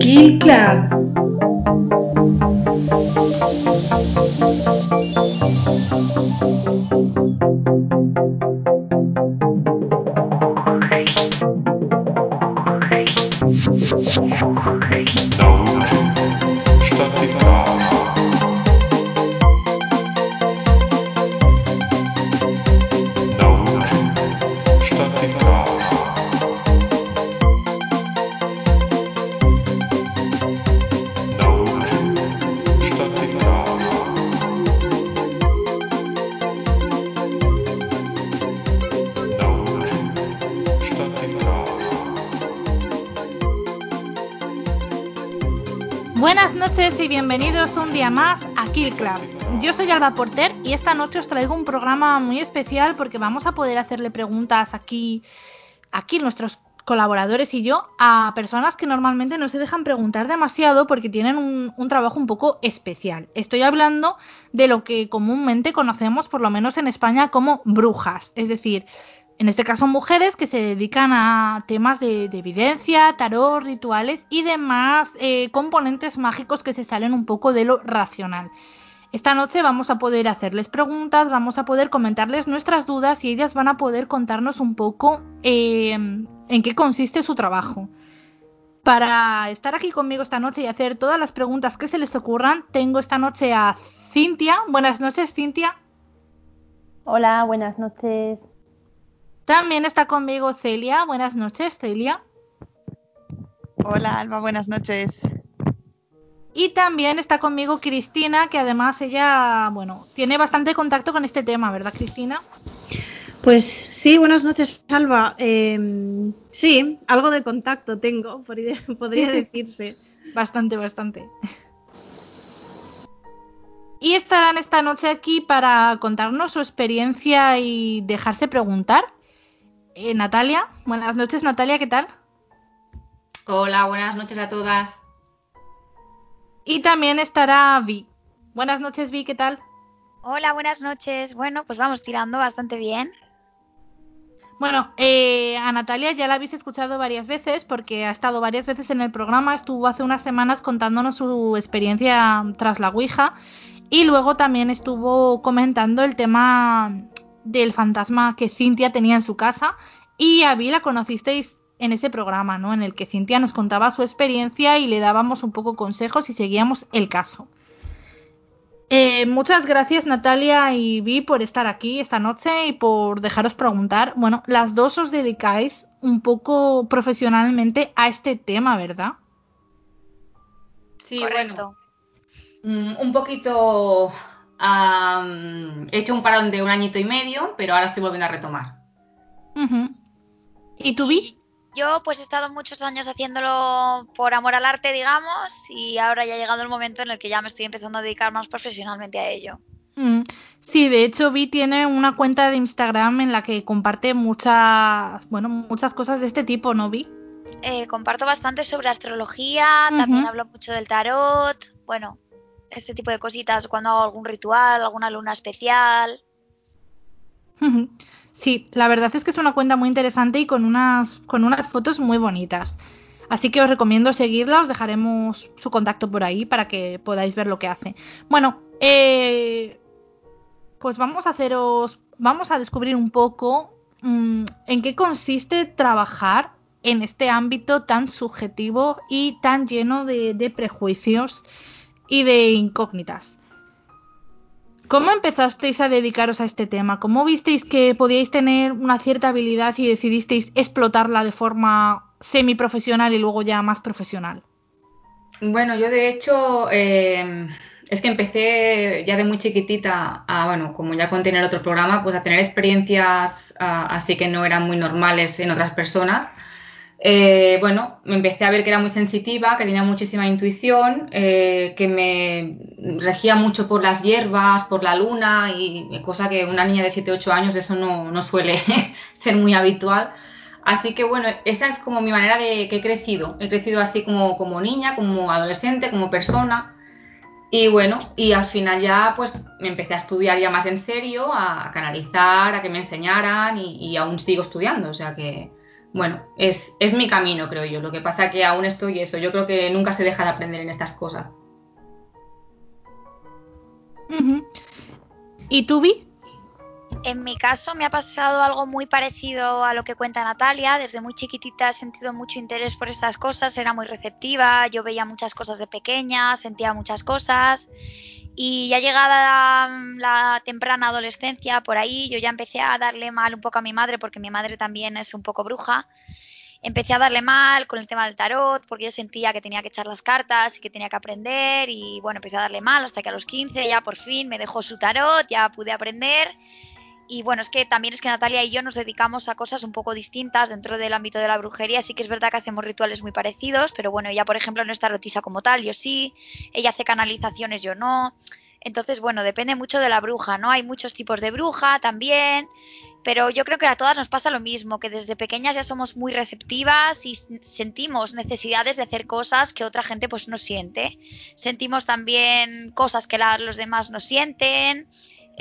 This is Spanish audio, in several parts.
Kill Club. Alba Porter y esta noche os traigo un programa muy especial porque vamos a poder hacerle preguntas aquí, aquí nuestros colaboradores y yo a personas que normalmente no se dejan preguntar demasiado porque tienen un, trabajo un poco especial. Estoy hablando de lo que comúnmente conocemos, por lo menos en España, como brujas, es decir, en este caso mujeres que se dedican a temas de, de evidencia, tarot, rituales y demás eh, componentes mágicos que se salen un poco de lo racional. Esta noche vamos a poder hacerles preguntas, vamos a poder comentarles nuestras dudas y ellas van a poder contarnos un poco eh, en qué consiste su trabajo. Para estar aquí conmigo esta noche y hacer todas las preguntas que se les ocurran, tengo esta noche a Cintia. Buenas noches, Cintia. Hola, buenas noches. También está conmigo Celia. Buenas noches, Celia. Hola, Alba, buenas noches. Y también está conmigo Cristina, que además ella, bueno, tiene bastante contacto con este tema, ¿verdad, Cristina? Pues sí, buenas noches, Alba. Eh, sí, algo de contacto tengo, podría, podría decirse. bastante, bastante. Y estarán esta noche aquí para contarnos su experiencia y dejarse preguntar. Eh, Natalia, buenas noches, Natalia, ¿qué tal? Hola, buenas noches a todas. Y también estará Vi. Buenas noches, Vi, ¿qué tal? Hola, buenas noches. Bueno, pues vamos tirando bastante bien. Bueno, eh, a Natalia ya la habéis escuchado varias veces porque ha estado varias veces en el programa, estuvo hace unas semanas contándonos su experiencia tras la Ouija y luego también estuvo comentando el tema del fantasma que Cintia tenía en su casa y a Vi la conocisteis en ese programa, ¿no? En el que Cintia nos contaba su experiencia y le dábamos un poco consejos y seguíamos el caso. Eh, muchas gracias Natalia y Vi por estar aquí esta noche y por dejaros preguntar. Bueno, las dos os dedicáis un poco profesionalmente a este tema, ¿verdad? Sí, Correcto. bueno. Un poquito. um, he hecho un parón de un añito y medio, pero ahora estoy volviendo a retomar. Uh -huh. ¿Y tú, Vi? Yo pues he estado muchos años haciéndolo por amor al arte, digamos, y ahora ya ha llegado el momento en el que ya me estoy empezando a dedicar más profesionalmente a ello. Mm, Sí, de hecho Vi tiene una cuenta de Instagram en la que comparte muchas, bueno, muchas cosas de este tipo, ¿no Vi? Eh, comparto bastante sobre astrología, también hablo mucho del tarot, bueno, este tipo de cositas cuando hago algún ritual, alguna luna especial. Sí, la verdad es que es una cuenta muy interesante y con unas, con unas fotos muy bonitas. Así que os recomiendo seguirla, os dejaremos su contacto por ahí para que podáis ver lo que hace. Bueno, eh, pues vamos a haceros, vamos a descubrir un poco mm, en qué consiste trabajar en este ámbito tan subjetivo y tan lleno de, de prejuicios y de incógnitas. ¿Cómo empezasteis a dedicaros a este tema? ¿Cómo visteis que podíais tener una cierta habilidad y decidisteis explotarla de forma semiprofesional y luego ya más profesional? Bueno, yo de hecho eh, es que empecé ya de muy chiquitita a, bueno, como ya conté en el otro programa, pues a tener experiencias ah, así que no eran muy normales en otras personas. Eh, bueno, me empecé a ver que era muy sensitiva, que tenía muchísima intuición, eh, que me regía mucho por las hierbas, por la luna, y cosa que una niña de 7-8 años eso no, suele ser muy habitual. Así que bueno, esa es como mi manera de que he crecido. He crecido así como, como niña, como adolescente, como persona. Y bueno, y al final ya pues me empecé a estudiar ya más en serio, a canalizar, a que me enseñaran y, y aún sigo estudiando. O sea que bueno, es, es mi camino, creo yo. Lo que pasa que aún estoy eso. Yo creo que nunca se deja de aprender en estas cosas. ¿Y tú, Vi? En mi caso me ha pasado algo muy parecido a lo que cuenta Natalia. Desde muy chiquitita he sentido mucho interés por estas cosas, era muy receptiva, yo veía muchas cosas de pequeña, sentía muchas cosas. Y ya llegada la temprana adolescencia, por ahí, yo ya empecé a darle mal un poco a mi madre, porque mi madre también es un poco bruja. Empecé a darle mal con el tema del tarot, porque yo sentía que tenía que echar las cartas y que tenía que aprender. Y bueno, empecé a darle mal hasta que a los 15 ya por fin me dejó su tarot, ya pude aprender y bueno, es que también es que Natalia y yo nos dedicamos a cosas un poco distintas dentro del ámbito de la brujería. Sí que es verdad que hacemos rituales muy parecidos, pero bueno, ella, por ejemplo, no está rotisa como tal, yo sí. Ella hace canalizaciones, yo no. Entonces, bueno, depende mucho de la bruja, ¿no? Hay muchos tipos de bruja también. Pero yo creo que a todas nos pasa lo mismo, que desde pequeñas ya somos muy receptivas y sentimos necesidades de hacer cosas que otra gente pues no siente. Sentimos también cosas que los demás no sienten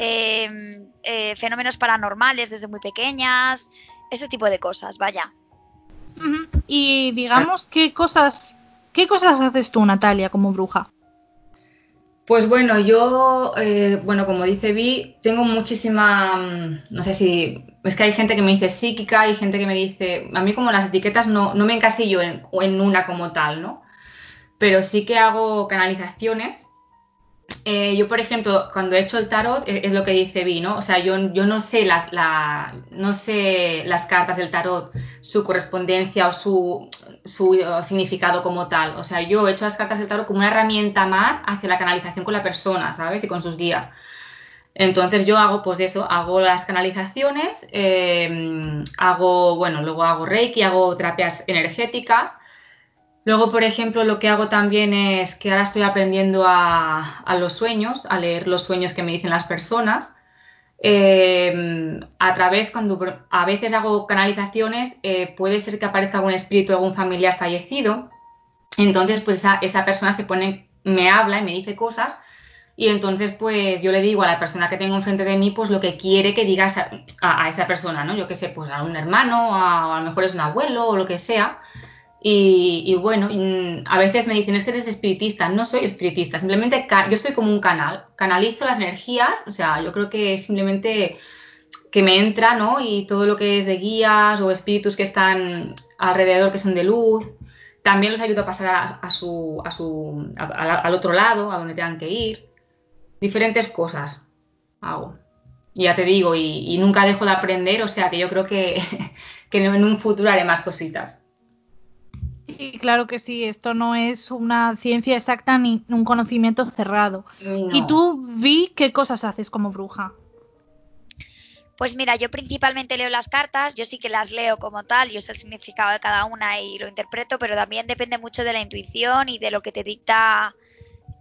Em, eh, fenómenos paranormales desde muy pequeñas, ese tipo de cosas, vaya. Y digamos, ¿qué cosas, ¿qué cosas haces tú, Natalia, como bruja? Pues bueno, yo, eh, bueno, como dice Vi, tengo muchísima, mm, no sé si, es que hay gente que me dice psíquica, hay gente que me dice, a mí como las etiquetas no, no me encasillo en, en una como tal, ¿no? Pero sí que hago canalizaciones eh, yo, por ejemplo, cuando he hecho el tarot, eh, es, lo que dice Vi, ¿no? O sea, yo, no, sé las, no sé las cartas del tarot, su correspondencia o su, uh, significado como tal. O sea, yo he hecho las cartas del tarot como una herramienta más hacia la canalización con la persona, ¿sabes? Y con sus guías. Entonces yo hago, pues eso, hago las canalizaciones, eh, hago, bueno, luego hago reiki, hago terapias energéticas Luego, por ejemplo, lo que hago también es que ahora estoy aprendiendo a, los sueños, a leer los sueños que me dicen las personas. Eh, a través, cuando a veces hago canalizaciones, eh, puede ser que aparezca algún espíritu, algún familiar fallecido. Entonces, pues esa, persona se pone, me habla y me dice cosas. Y entonces, pues yo le digo a la persona que tengo enfrente de mí, pues lo que quiere que diga a, esa persona, ¿no? Yo qué sé, pues a un hermano, a, a lo mejor es un abuelo o lo que sea. Y, bueno, a veces me dicen, es que eres espiritista. No soy espiritista, simplemente yo soy como un canal. Canalizo las energías, o sea, yo creo que simplemente que me entra, ¿no? Y todo lo que es de guías o espíritus que están alrededor, que son de luz, también los ayudo a pasar a, su, a su, al otro lado, a donde tengan que ir. Diferentes cosas hago. Y ya te digo, y, nunca dejo de aprender, o sea que yo creo que, que en un futuro haré más cositas. Sí, claro que sí, esto no es una ciencia exacta ni un conocimiento cerrado. ¿Y tú, Vi, qué cosas haces como bruja? Pues mira, yo principalmente leo las cartas, yo sí que las leo como tal, yo sé el significado de cada una y lo interpreto, pero también depende mucho de la intuición y de lo que te dicta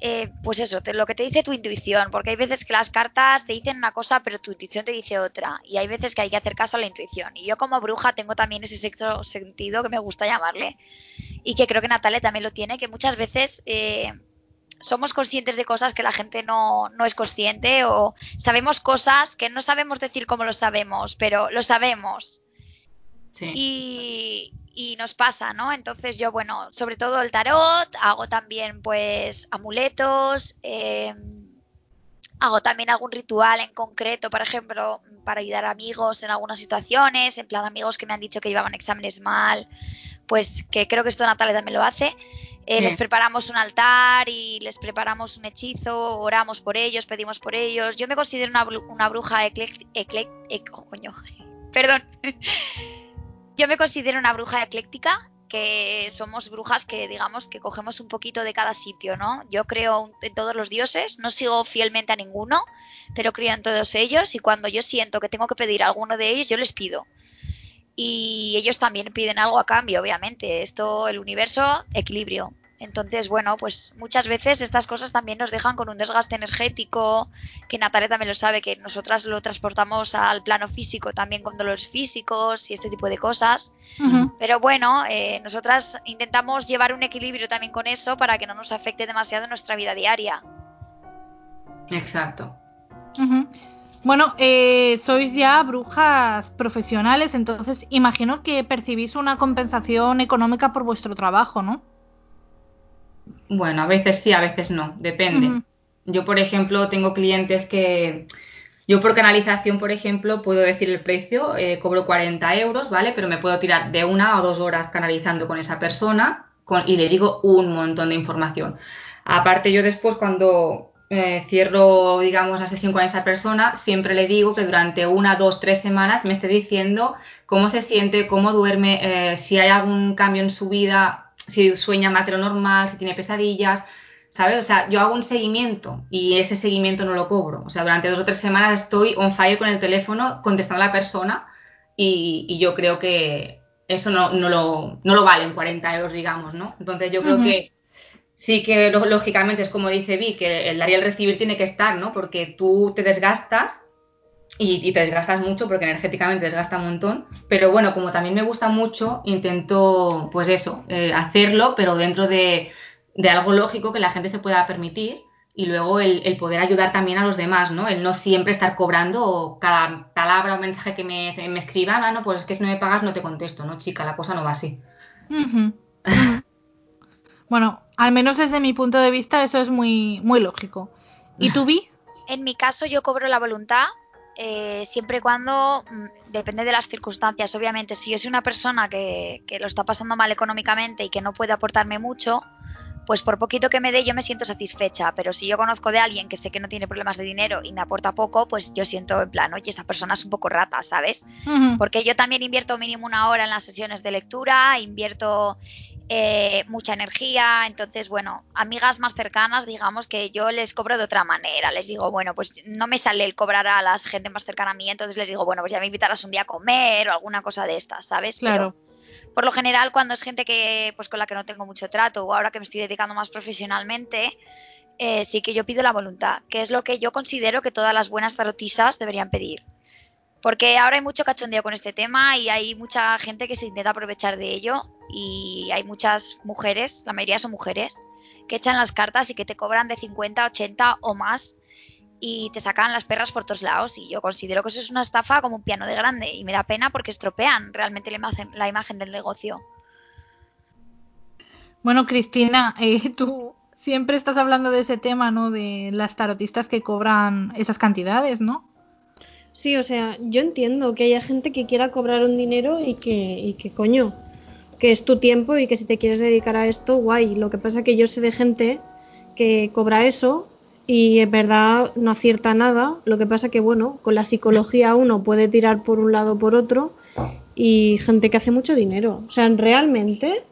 eh, pues eso, lo que te dice tu intuición, porque hay veces que las cartas te dicen una cosa, pero tu intuición te dice otra, y hay veces que hay que hacer caso a la intuición. Y yo como bruja tengo también ese sexto sentido que me gusta llamarle, y que creo que Natalia también lo tiene, que muchas veces eh, somos conscientes de cosas que la gente no, no es consciente, o sabemos cosas que no sabemos decir cómo lo sabemos, pero lo sabemos. Y, y nos pasa, ¿no? Entonces yo, bueno, sobre todo el tarot, hago también pues amuletos, em, hago también algún ritual en concreto, por ejemplo, para ayudar a amigos en algunas situaciones, en plan amigos que me han dicho que llevaban exámenes mal, pues que creo que esto Natalia también lo hace. Eh, les preparamos un altar y les preparamos un hechizo, oramos por ellos, pedimos por ellos. Yo me considero una, una bruja ecléctica. coño, perdón. Yo me considero una bruja ecléctica, que somos brujas que digamos que cogemos un poquito de cada sitio, ¿no? Yo creo en todos los dioses, no sigo fielmente a ninguno, pero creo en todos ellos y cuando yo siento que tengo que pedir a alguno de ellos, yo les pido. Y ellos también piden algo a cambio, obviamente. Esto, el universo, equilibrio. Entonces, bueno, pues muchas veces estas cosas también nos dejan con un desgaste energético, que Natalia también lo sabe, que nosotras lo transportamos al plano físico también con dolores físicos y este tipo de cosas. Pero bueno, eh, nosotras intentamos llevar un equilibrio también con eso para que no nos afecte demasiado nuestra vida diaria. Exacto. Bueno, eh, sois ya brujas profesionales, entonces imagino que percibís una compensación económica por vuestro trabajo, ¿no? Bueno, a veces sí, a veces no, depende. Yo, por ejemplo, tengo clientes que yo por canalización, por ejemplo, puedo decir el precio, eh, cobro 40 euros, ¿vale? Pero me puedo tirar de una o dos horas canalizando con esa persona con- y le digo un montón de información. Aparte, yo después cuando eh, cierro, digamos, la sesión con esa persona, siempre le digo que durante una, dos, tres semanas me esté diciendo cómo se siente, cómo duerme, eh, si hay algún cambio en su vida, si sueña más de lo normal, si tiene pesadillas, ¿sabes? O sea, yo hago un seguimiento y ese seguimiento no lo cobro. O sea, durante dos o tres semanas estoy on fire con el teléfono contestando a la persona y, y yo creo que eso no, no, lo, no lo valen 40 euros, digamos, ¿no? Entonces yo creo Ujú. que sí que lógicamente es como dice Vi, que el dar y el recibir tiene que estar, ¿no? Porque tú te desgastas y, y te desgastas mucho porque energéticamente desgasta un montón. Pero bueno, como también me gusta mucho, intento, pues eso, eh, hacerlo, pero dentro de, de algo lógico que la gente se pueda permitir. Y luego el, el poder ayudar también a los demás, ¿no? El no siempre estar cobrando o cada palabra o mensaje que me, me escriban, ah, no, pues es que si no me pagas no te contesto, ¿no, chica? La cosa no va así. Bueno, al menos desde mi punto de vista eso es muy, muy lógico. ¿Y tú, Vi? En mi caso yo cobro la voluntad eh, siempre y cuando mm, depende de las circunstancias. Obviamente, si yo soy una persona que, que lo está pasando mal económicamente y que no puede aportarme mucho, pues por poquito que me dé yo me siento satisfecha. Pero si yo conozco de alguien que sé que no tiene problemas de dinero y me aporta poco, pues yo siento en plan, oye, esta persona es un poco rata, ¿sabes? Porque yo también invierto mínimo una hora en las sesiones de lectura, invierto eh, mucha energía, entonces, bueno, amigas más cercanas, digamos que yo les cobro de otra manera, les digo, bueno, pues no me sale el cobrar a la gente más cercana a mí, entonces les digo, bueno, pues ya me invitarás un día a comer o alguna cosa de estas, ¿sabes? Claro. Pero por lo general, cuando es gente que, pues con la que no tengo mucho trato o ahora que me estoy dedicando más profesionalmente, eh, sí que yo pido la voluntad, que es lo que yo considero que todas las buenas tarotisas deberían pedir. Porque ahora hay mucho cachondeo con este tema y hay mucha gente que se intenta aprovechar de ello y hay muchas mujeres, la mayoría son mujeres, que echan las cartas y que te cobran de 50, 80 o más y te sacan las perras por todos lados y yo considero que eso es una estafa como un piano de grande y me da pena porque estropean realmente la imagen, la imagen del negocio. Bueno, Cristina, eh, tú siempre estás hablando de ese tema, ¿no? De las tarotistas que cobran esas cantidades, ¿no? Sí, o sea, yo entiendo que haya gente que quiera cobrar un dinero y que, y que coño, que es tu tiempo y que si te quieres dedicar a esto, guay. Lo que pasa que yo sé de gente que cobra eso y en verdad no acierta nada. Lo que pasa que, bueno, con la psicología uno puede tirar por un lado o por otro y gente que hace mucho dinero. O sea, realmente,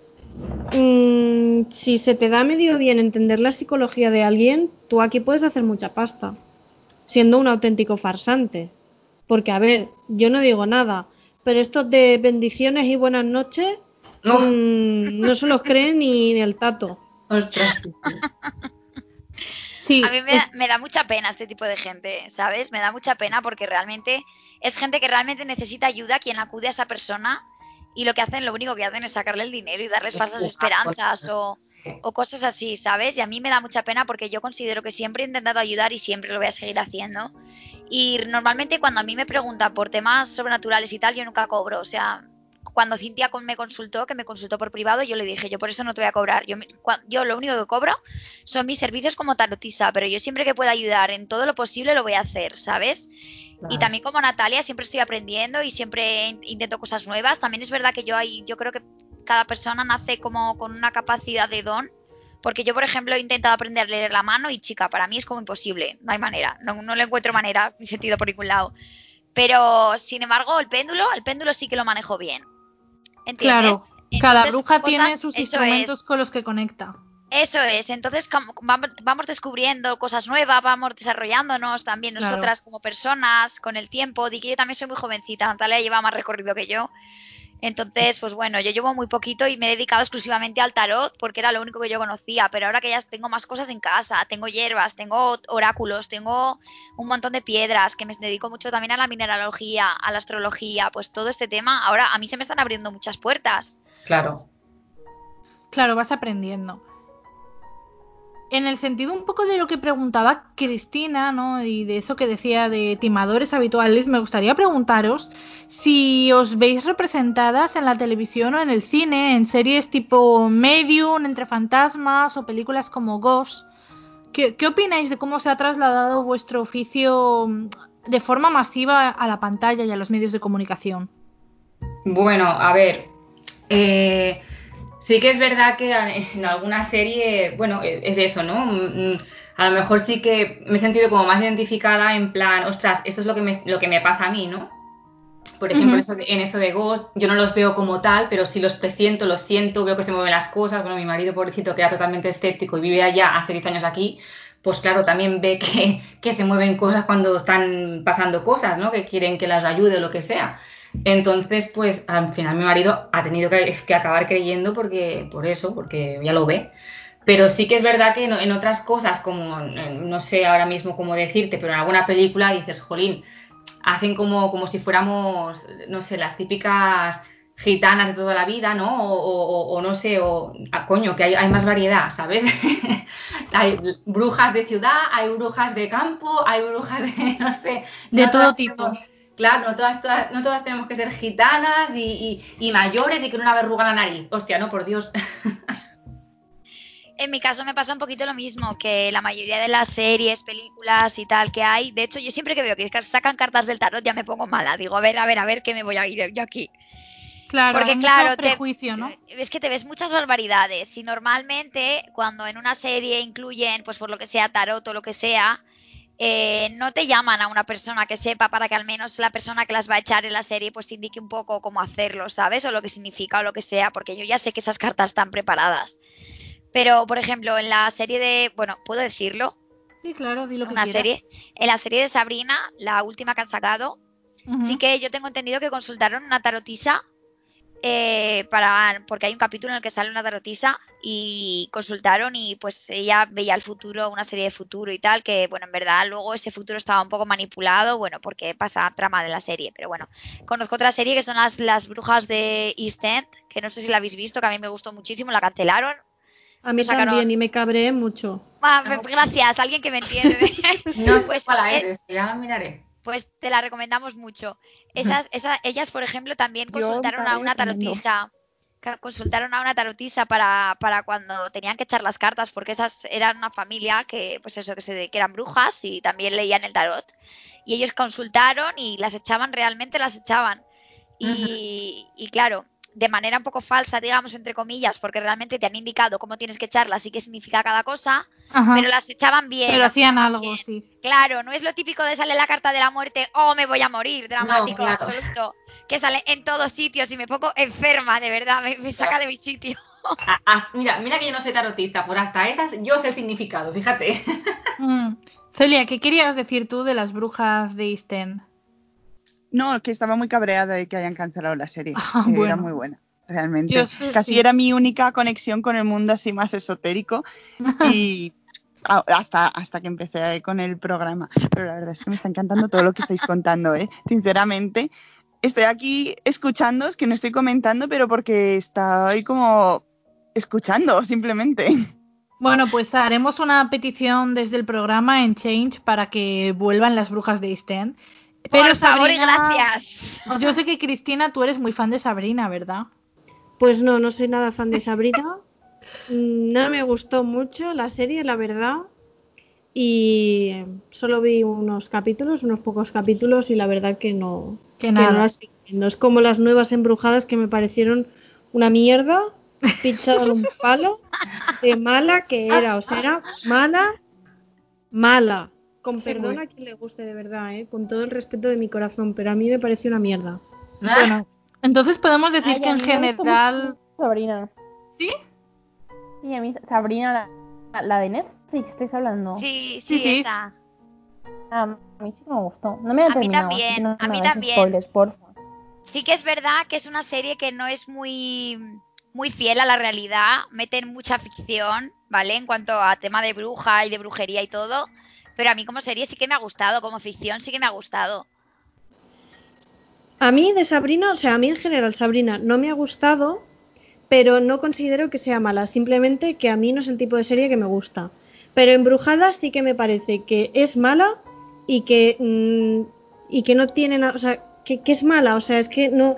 mm, si se te da medio bien entender la psicología de alguien, tú aquí puedes hacer mucha pasta, siendo un auténtico farsante. Porque, a ver, yo no digo nada, pero estos de bendiciones y buenas noches No. mm, no se los cree ni el tato. Ostras, sí, A mí me, es- da- me da mucha pena este tipo de gente, ¿sabes? Me da mucha pena porque realmente es gente que realmente necesita ayuda quien acude a esa persona y lo que hacen, lo único que hacen es sacarle el dinero y darles falsas esperanzas o, o cosas así, ¿sabes? Y a mí me da mucha pena porque yo considero que siempre he intentado ayudar y siempre lo voy a seguir haciendo. Y normalmente cuando a mí me preguntan por temas sobrenaturales y tal, yo nunca cobro. O sea, cuando Cintia me consultó, que me consultó por privado, yo le dije, yo por eso no te voy a cobrar. Yo, yo lo único que cobro son mis servicios como tarotisa, pero yo siempre que pueda ayudar en todo lo posible lo voy a hacer, ¿sabes? Y también como Natalia siempre estoy aprendiendo y siempre in- intento cosas nuevas. También es verdad que yo hay, yo creo que cada persona nace como con una capacidad de don. Porque yo, por ejemplo, he intentado aprender a leer la mano y chica, para mí es como imposible, no hay manera, no, no le encuentro manera ni sentido por ningún lado. Pero, sin embargo, el péndulo, el péndulo sí que lo manejo bien. ¿Entiendes? claro, cada bruja cosas- tiene sus instrumentos es. con los que conecta. Eso es, entonces vamos descubriendo cosas nuevas, vamos desarrollándonos también Claro. nosotras como personas con el tiempo. Di que yo también soy muy jovencita, Natalia lleva más recorrido que yo. Entonces, pues bueno, yo llevo muy poquito y me he dedicado exclusivamente al tarot porque era lo único que yo conocía, pero ahora que ya tengo más cosas en casa, tengo hierbas, tengo oráculos, tengo un montón de piedras, que me dedico mucho también a la mineralogía, a la astrología, pues todo este tema, ahora a mí se me están abriendo muchas puertas. Claro. Claro, vas aprendiendo. En el sentido un poco de lo que preguntaba Cristina, ¿no? Y de eso que decía de timadores habituales, me gustaría preguntaros si os veis representadas en la televisión o en el cine, en series tipo Medium, Entre Fantasmas o películas como Ghost. ¿Qué, opináis de cómo se ha trasladado vuestro oficio mm, de forma masiva a la pantalla y a los medios de comunicación? Bueno, a ver. Eh, sí que es verdad que en alguna serie, bueno, e, es eso, ¿no? Mm, mm, a lo mejor sí que me he sentido como más identificada en plan, ostras, esto es lo que me, lo que me pasa a mí, ¿no? Por ejemplo, Ujú. eso de- en eso de Ghost, yo no los veo como tal, pero sí los presiento, los siento, veo que se mueven las cosas. Bueno, mi marido, pobrecito, que era totalmente escéptico y vive allá hace 10 años aquí, pues claro, también ve que, que se mueven cosas cuando están pasando cosas, ¿no? Que quieren que las ayude o lo que sea. Entonces, pues al final mi marido ha tenido que, que acabar creyendo porque, por eso, porque ya lo ve. Pero sí que es verdad que en, en otras cosas, como no sé ahora mismo cómo decirte, pero en alguna película dices, jolín, hacen como, como si fuéramos, no sé, las típicas gitanas de toda la vida, ¿no? O, o- o- no sé, o ah, coño, que hay, hay más variedad, ¿sabes? hay brujas de ciudad, hay brujas de campo, hay brujas de, no sé, De todo tipo. Claro, no todas, todas- no todas tenemos que ser gitanas y, y- y mayores y con una verruga en la nariz. Hostia, no, por Dios. En mi caso me pasa un poquito lo mismo, que la mayoría de las series, películas y tal que hay, de hecho yo siempre que veo que sacan cartas del tarot ya me pongo mala, digo, a ver, a ver, a ver, ¿qué me voy a ir yo aquí? Claro, Porque hay claro, te- prejuicio, ¿no? Es que te ves muchas barbaridades y normalmente cuando en una serie incluyen, pues por lo que sea, tarot o lo que sea, eh, no te llaman a una persona que sepa para que al menos la persona que las va a echar en la serie pues te indique un poco cómo hacerlo, ¿sabes? O lo que significa o lo que sea, porque yo ya sé que esas cartas están preparadas. Pero, por ejemplo, en la serie de, bueno, ¿puedo decirlo? Sí, claro, di lo que Una serie. En la serie de Sabrina, la última que han sacado, Ujú. Sí que yo tengo entendido que consultaron una tarotisa eh, para porque hay un capítulo en el que sale una tarotisa y consultaron y pues ella veía el futuro, una serie de futuro y tal, que bueno, en verdad luego ese futuro estaba un poco manipulado, bueno, porque pasa trama de la serie, pero bueno. Conozco otra serie que son las, las brujas de East End, que no sé si la habéis visto, que a mí me gustó muchísimo, la cancelaron. A mí sacaron- también y me cabreé mucho. Ah, gracias, alguien que me entiende. No sé Pues, cuál eh, es, ya la miraré. Pues te la recomendamos mucho. Esas, esa- ellas, por ejemplo, también consultaron a una tarotisa. Consultaron a una tarotisa para, para cuando tenían que echar las cartas, porque esas eran una familia que, pues eso, que, se, que eran brujas y también leían el tarot. Y ellos consultaron y las echaban, realmente las echaban. Y, y claro, de manera un poco falsa, digamos, entre comillas, porque realmente te han indicado cómo tienes que echarlas y qué significa cada cosa, Ajá. pero las echaban bien. Pero hacían algo, bien. sí. Claro, no es lo típico de sale la carta de la muerte, oh, me voy a morir, dramático claro. absoluto, que sale en todos sitios y me pongo enferma, de verdad, me, me saca de mi sitio. Mira, mira que yo no soy tarotista, pues hasta esas yo sé el significado, fíjate. Mm. Celia, ¿qué querías decir tú de las brujas de East End? No, que estaba muy cabreada de que hayan cancelado la serie. Ah, que Era muy buena, realmente. Yo sé- Casi sí. era mi única conexión con el mundo así más esotérico y hasta, hasta que empecé con el programa. Pero la verdad es que me está encantando todo lo que estáis contando, ¿eh? Sinceramente. Estoy aquí escuchando, es que no estoy comentando, pero porque estoy como escuchando, simplemente. Bueno, pues haremos una petición desde el programa en Change para que vuelvan las brujas de East End. Por favor y Sabrina, gracias. Yo sé que Cristina, tú eres muy fan de Sabrina, ¿verdad? Pues no, no soy nada fan de Sabrina. Mm, No me gustó mucho la serie, la verdad. Y solo vi unos capítulos, unos pocos capítulos, y la verdad que no, Que que no nada. viendo. Es como las nuevas embrujadas que me parecieron una mierda, pinchada en un palo, de mala que era. O sea, era mala, mala. Con perdón a quien le guste de verdad, ¿eh? con todo el respeto de mi corazón, pero a mí me pareció una mierda. Bueno, entonces podemos decir Ay, que en general. Sabrina. ¿Sí? Sí, a mí Sabrina, la, la de Netflix, ¿estáis hablando? Sí, Sí, sí, sí. esa. Ah, a mí sí me gustó. No me la A mí también, no a mí también. spoilers, porfa. Sí que es verdad que es una serie que no es muy, muy fiel a la realidad, meten mucha ficción, ¿vale? En cuanto a tema de bruja y de brujería y todo, pero a mí como serie sí que me ha gustado, como ficción sí que me ha gustado. A mí de Sabrina, o sea, a mí en general Sabrina no me ha gustado, pero no considero que sea mala, simplemente que a mí no es el tipo de serie que me gusta. Pero Embrujada sí que me parece que es mala y que, mm, y que no tiene nada, o sea, que, que es mala, o sea, es que no,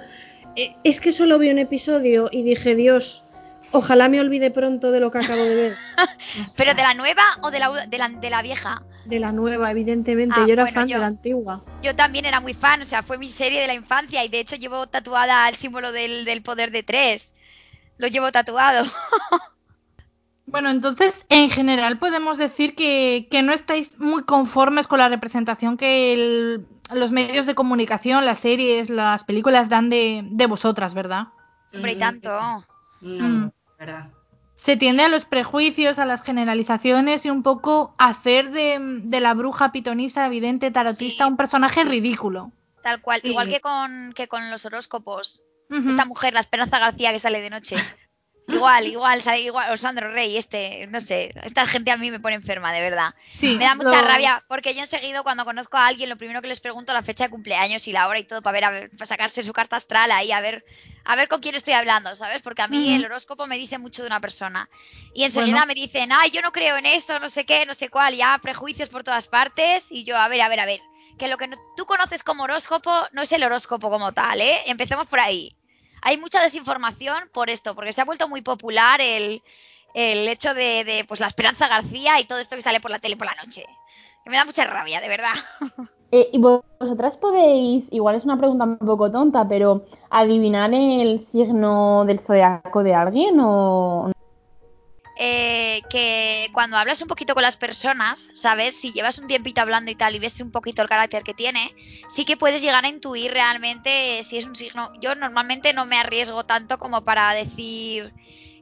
eh, es que solo vi un episodio y dije, Dios, ojalá me olvide pronto de lo que acabo de ver. ¿Pero de la nueva o de la, de la, de la vieja? De la nueva, evidentemente, Ah, yo era bueno, fan yo- de la antigua. Yo también era muy fan, o sea, fue mi serie de la infancia y de hecho llevo tatuada el símbolo del, del poder de tres. Lo llevo tatuado. Bueno, entonces, en general podemos decir que, que no estáis muy conformes con la representación que el- los medios de comunicación, las series, las películas dan de, de vosotras, ¿verdad? Hombre, y tanto. No, Mm. verdad. Se tiende a los prejuicios, a las generalizaciones y un poco hacer de, de la bruja pitonisa, evidente, tarotista, Sí, un personaje sí. ridículo. Tal cual, Sí. igual que con, que con los horóscopos. Esta mujer, la Esperanza García, que sale de noche. Igual, igual, igual, o Sandro Rey, este, no sé, esta gente a mí me pone enferma, de verdad. Sí, Me da mucha los- rabia porque yo enseguida cuando conozco a alguien lo primero que les pregunto es la fecha de cumpleaños y la hora y todo para ver, a ver, para sacarse su carta astral ahí a ver a ver con quién estoy hablando, ¿sabes? Porque a mí el horóscopo me dice mucho de una persona y enseguida Bueno. me dicen, "Ay, yo no creo en eso, no sé qué, no sé cuál", ya prejuicios por todas partes y yo, a ver, a ver, a ver, que lo que no- tú conoces como horóscopo no es el horóscopo como tal, ¿eh? Empecemos por ahí. Hay mucha desinformación por esto, porque se ha vuelto muy popular el, el hecho de, de, pues la Esperanza García y todo esto que sale por la tele por la noche. Que me da mucha rabia, de verdad. Eh, y vos- vosotras podéis, igual es una pregunta un poco tonta, pero adivinar el signo del zodiaco de alguien o Eh, que cuando hablas un poquito con las personas, ¿sabes? Si llevas un tiempito hablando y tal y ves un poquito el carácter que tiene, sí que puedes llegar a intuir realmente si es un signo. Yo normalmente no me arriesgo tanto como para decir,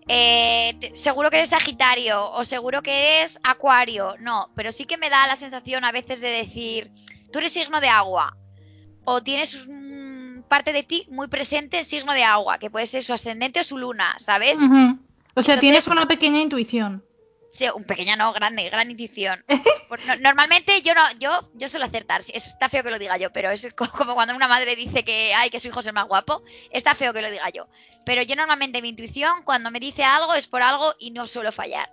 eh, seguro que eres Sagitario o seguro que eres Acuario. No, pero sí que me da la sensación a veces de decir, tú eres signo de agua o tienes un- parte de ti muy presente en signo de agua, que puede ser su ascendente o su luna, ¿sabes? O sea, Entonces- tienes una pequeña intuición. Sí, un pequeña no, grande, gran intuición. No- normalmente yo no, yo, yo suelo acertar. Está feo que lo diga yo, pero es co- como cuando una madre dice que ay que su hijo es el más guapo. Está feo que lo diga yo. Pero yo normalmente mi intuición, cuando me dice algo, es por algo y no suelo fallar.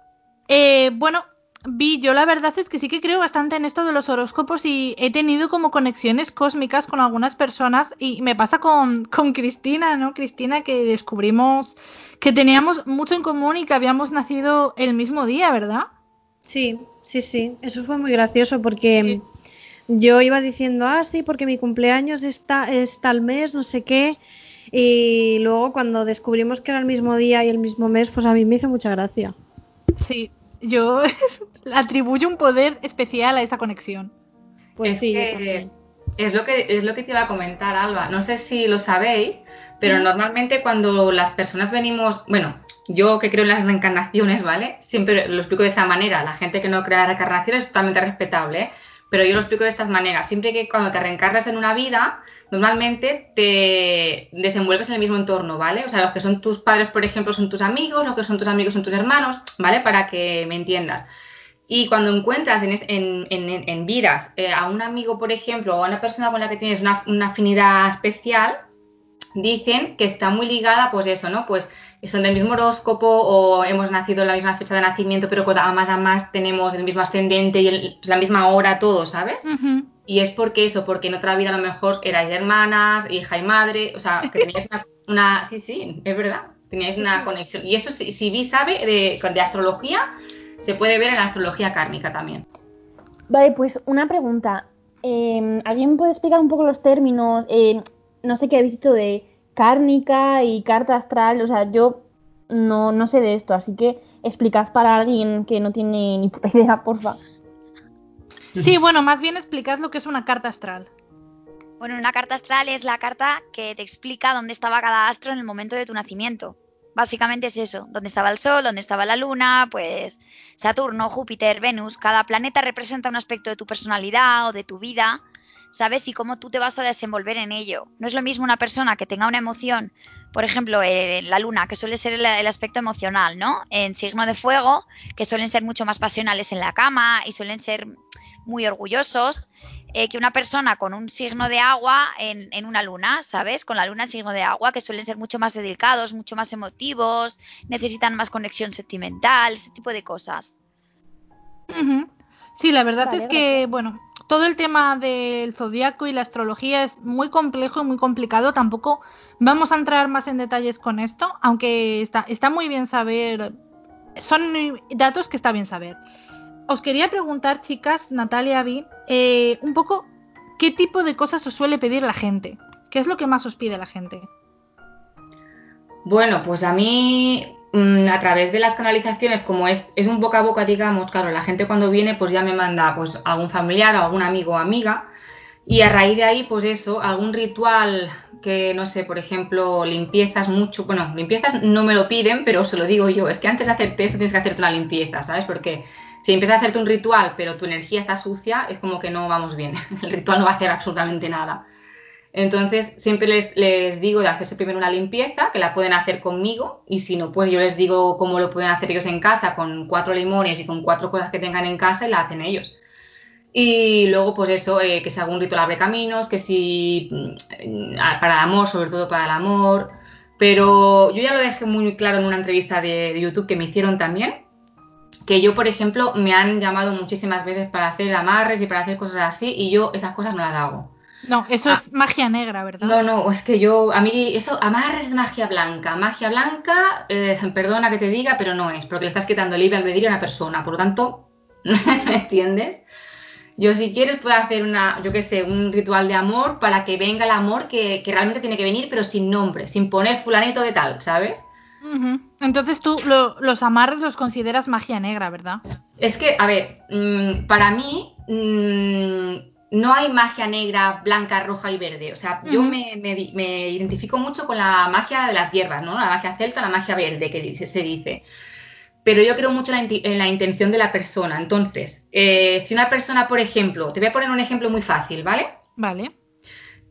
Eh, bueno, vi, yo la verdad es que sí que creo bastante en esto de los horóscopos y he tenido como conexiones cósmicas con algunas personas y me pasa con, con Cristina, ¿no? Cristina, que descubrimos que teníamos mucho en común y que habíamos nacido el mismo día, ¿verdad? Sí, sí, sí. Eso fue muy gracioso porque yo iba diciendo, ah, sí, porque mi cumpleaños está, es tal mes, no sé qué. Y luego cuando descubrimos que era el mismo día y el mismo mes, pues a mí me hizo mucha gracia. Sí, yo atribuyo un poder especial a esa conexión. Pues es sí, que es lo que es lo que te iba a comentar, Alba. No sé si lo sabéis, pero normalmente cuando las personas venimos, bueno, yo que creo en las reencarnaciones, ¿vale? Siempre lo explico de esa manera. La gente que no cree en las reencarnaciones es totalmente respetable, ¿eh? Pero yo lo explico de estas maneras. Siempre que cuando te reencarnas en una vida, normalmente te desenvuelves en el mismo entorno, ¿vale? O sea, los que son tus padres, por ejemplo, son tus amigos, los que son tus amigos son tus hermanos, ¿vale? Para que me entiendas. Y cuando encuentras en, en- en- en vidas eh, a un amigo, por ejemplo, o a una persona con la que tienes una, una afinidad especial, dicen que está muy ligada, pues eso, ¿no? Pues son del mismo horóscopo o hemos nacido en la misma fecha de nacimiento, pero además, además tenemos el mismo ascendente y el- la misma hora, todo, ¿sabes? Y es porque eso, porque en otra vida a lo mejor erais hermanas, hija y madre, o sea, que teníais una, una- sí, sí, es verdad, teníais una conexión. Y eso, si, si Vi sabe de, de astrología, se puede ver en la astrología kármica también. Vale, pues una pregunta. Eh, ¿Alguien puede explicar un poco los términos? Eh, no sé qué habéis dicho de cárnica y carta astral. O sea, yo no, no sé de esto, así que explicad para alguien que no tiene ni puta idea, porfa. Sí, bueno, más bien explicad lo que es una carta astral. Bueno, una carta astral es la carta que te explica dónde estaba cada astro en el momento de tu nacimiento. Básicamente es eso, dónde estaba el Sol, dónde estaba la Luna, pues Saturno, Júpiter, Venus, cada planeta representa un aspecto de tu personalidad o de tu vida, ¿sabes? Y cómo tú te vas a desenvolver en ello. No es lo mismo una persona que tenga una emoción, por ejemplo, eh, la Luna, que suele ser el, el aspecto emocional, ¿no? En signo de fuego, que suelen ser mucho más pasionales en la cama y suelen ser muy orgullosos, eh, que una persona con un signo de agua en, en una luna, ¿sabes? Con la luna en signo de agua, que suelen ser mucho más dedicados, mucho más emotivos, necesitan más conexión sentimental, ese tipo de cosas. Sí, la verdad Vale, es que, bueno, todo el tema del zodiaco y la astrología es muy complejo y muy complicado. Tampoco vamos a entrar más en detalles con esto, aunque está, muy bien saber. Son datos que está bien saber. Os quería preguntar, chicas, Natalia, Vi, eh, un poco qué tipo de cosas os suele pedir la gente. ¿Qué es lo que más os pide la gente? Bueno, pues a mí, a través de las canalizaciones, como es, es un boca a boca, digamos, claro, la gente cuando viene, pues ya me manda pues algún familiar o algún amigo o amiga. Y a raíz de ahí, pues eso, algún ritual que, no sé, por ejemplo, limpiezas mucho, bueno, limpiezas no me lo piden, pero os lo digo yo, es que antes de hacerte eso tienes que hacerte una limpieza, ¿sabes? Porque si empiezas a hacerte un ritual, pero tu energía está sucia, es como que no vamos bien, el ritual no va a hacer absolutamente nada. Entonces, siempre les, digo de hacerse primero una limpieza, que la pueden hacer conmigo, y si no, pues yo les digo cómo lo pueden hacer ellos en casa, con cuatro limones y con cuatro cosas que tengan en casa, y la hacen ellos. Y luego, pues eso, eh, que haga un ritual abre caminos, que si mm, para el amor, sobre todo para el amor. Pero yo ya lo dejé muy claro en una entrevista de, de YouTube que me hicieron también, que yo, por ejemplo, me han llamado muchísimas veces para hacer amarres y para hacer cosas así, y yo esas cosas no las hago. No, eso ah. es magia negra, ¿verdad? No, no, es que yo, a mí, eso, amarres de magia blanca. Magia blanca, eh, perdona que te diga, pero no es, porque le estás quitando libre albedrío a una persona, por lo tanto, ¿me entiendes? Yo si quieres puedo hacer una, yo qué sé, un ritual de amor para que venga el amor que, que, realmente tiene que venir, pero sin nombre, sin poner fulanito de tal, ¿sabes? Uh -huh. Entonces tú lo, los amarres los consideras magia negra, ¿verdad? Es que, a ver, mmm, para mí mmm, no hay magia negra, blanca, roja y verde. O sea, uh -huh. yo me, me, me, identifico mucho con la magia de las hierbas, ¿no? La magia celta, la magia verde, que dice, se dice pero yo creo mucho en la, en la intención de la persona. Entonces, eh, si una persona, por ejemplo, te voy a poner un ejemplo muy fácil, ¿vale? Vale.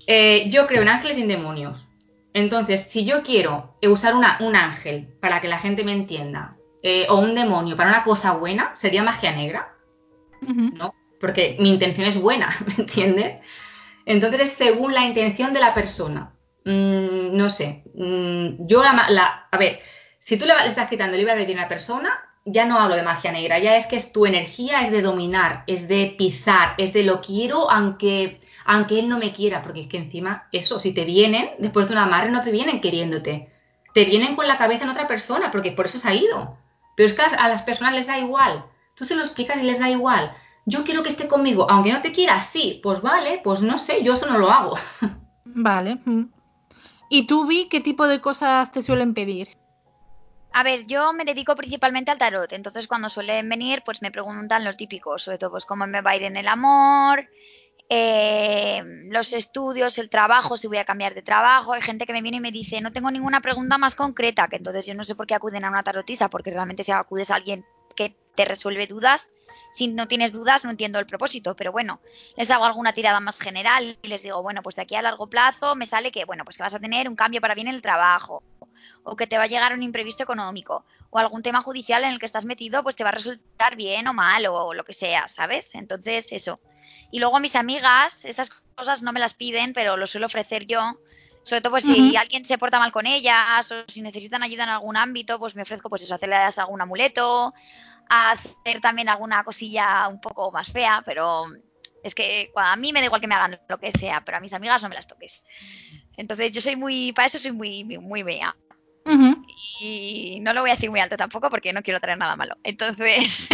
Eh, yo creo en ángeles y en demonios. Entonces, si yo quiero usar una, un ángel para que la gente me entienda, eh, o un demonio para una cosa buena, sería magia negra, uh -huh. ¿no? Porque mi intención es buena, ¿me entiendes? Entonces, es según la intención de la persona. Mm, no sé. Mm, yo la, la, A ver si tú le, estás quitando el libre albedrío a una persona, ya no hablo de magia negra, ya es que es tu energía, es de dominar, es de pisar, es de lo quiero aunque, aunque él no me quiera, porque es que encima eso, si te vienen, después de una amarre no te vienen queriéndote, te vienen con la cabeza en otra persona, porque por eso se ha ido. Pero es que a las personas les da igual, tú se lo explicas y les da igual. Yo quiero que esté conmigo, aunque no te quiera, sí, pues vale, pues no sé, yo eso no lo hago. Vale. Mm. ¿Y tú vi qué tipo de cosas te suelen pedir? A ver, yo me dedico principalmente al tarot, entonces cuando suelen venir, pues me preguntan los típicos, sobre todo, pues cómo me va a ir en el amor, eh, los estudios, el trabajo, si voy a cambiar de trabajo. Hay gente que me viene y me dice, no tengo ninguna pregunta más concreta, que entonces yo no sé por qué acuden a una tarotista, porque realmente si acudes a alguien que te resuelve dudas, si no tienes dudas no entiendo el propósito, pero bueno, les hago alguna tirada más general y les digo, bueno, pues de aquí a largo plazo me sale que, bueno, pues que vas a tener un cambio para bien en el trabajo, o que te va a llegar un imprevisto económico, o algún tema judicial en el que estás metido, pues te va a resultar bien o mal, o lo que sea, ¿sabes? Entonces, eso. Y luego mis amigas, estas cosas no me las piden, pero lo suelo ofrecer yo. Sobre todo, pues uh -huh. si alguien se porta mal con ellas, o si necesitan ayuda en algún ámbito, pues me ofrezco, pues eso, hacerles algún amuleto, a hacer también alguna cosilla un poco más fea, pero es que a mí me da igual que me hagan lo que sea, pero a mis amigas no me las toques. Entonces yo soy muy, para eso soy muy, muy, muy mea. Uh -huh. Y no lo voy a decir muy alto tampoco porque no quiero traer nada malo. Entonces,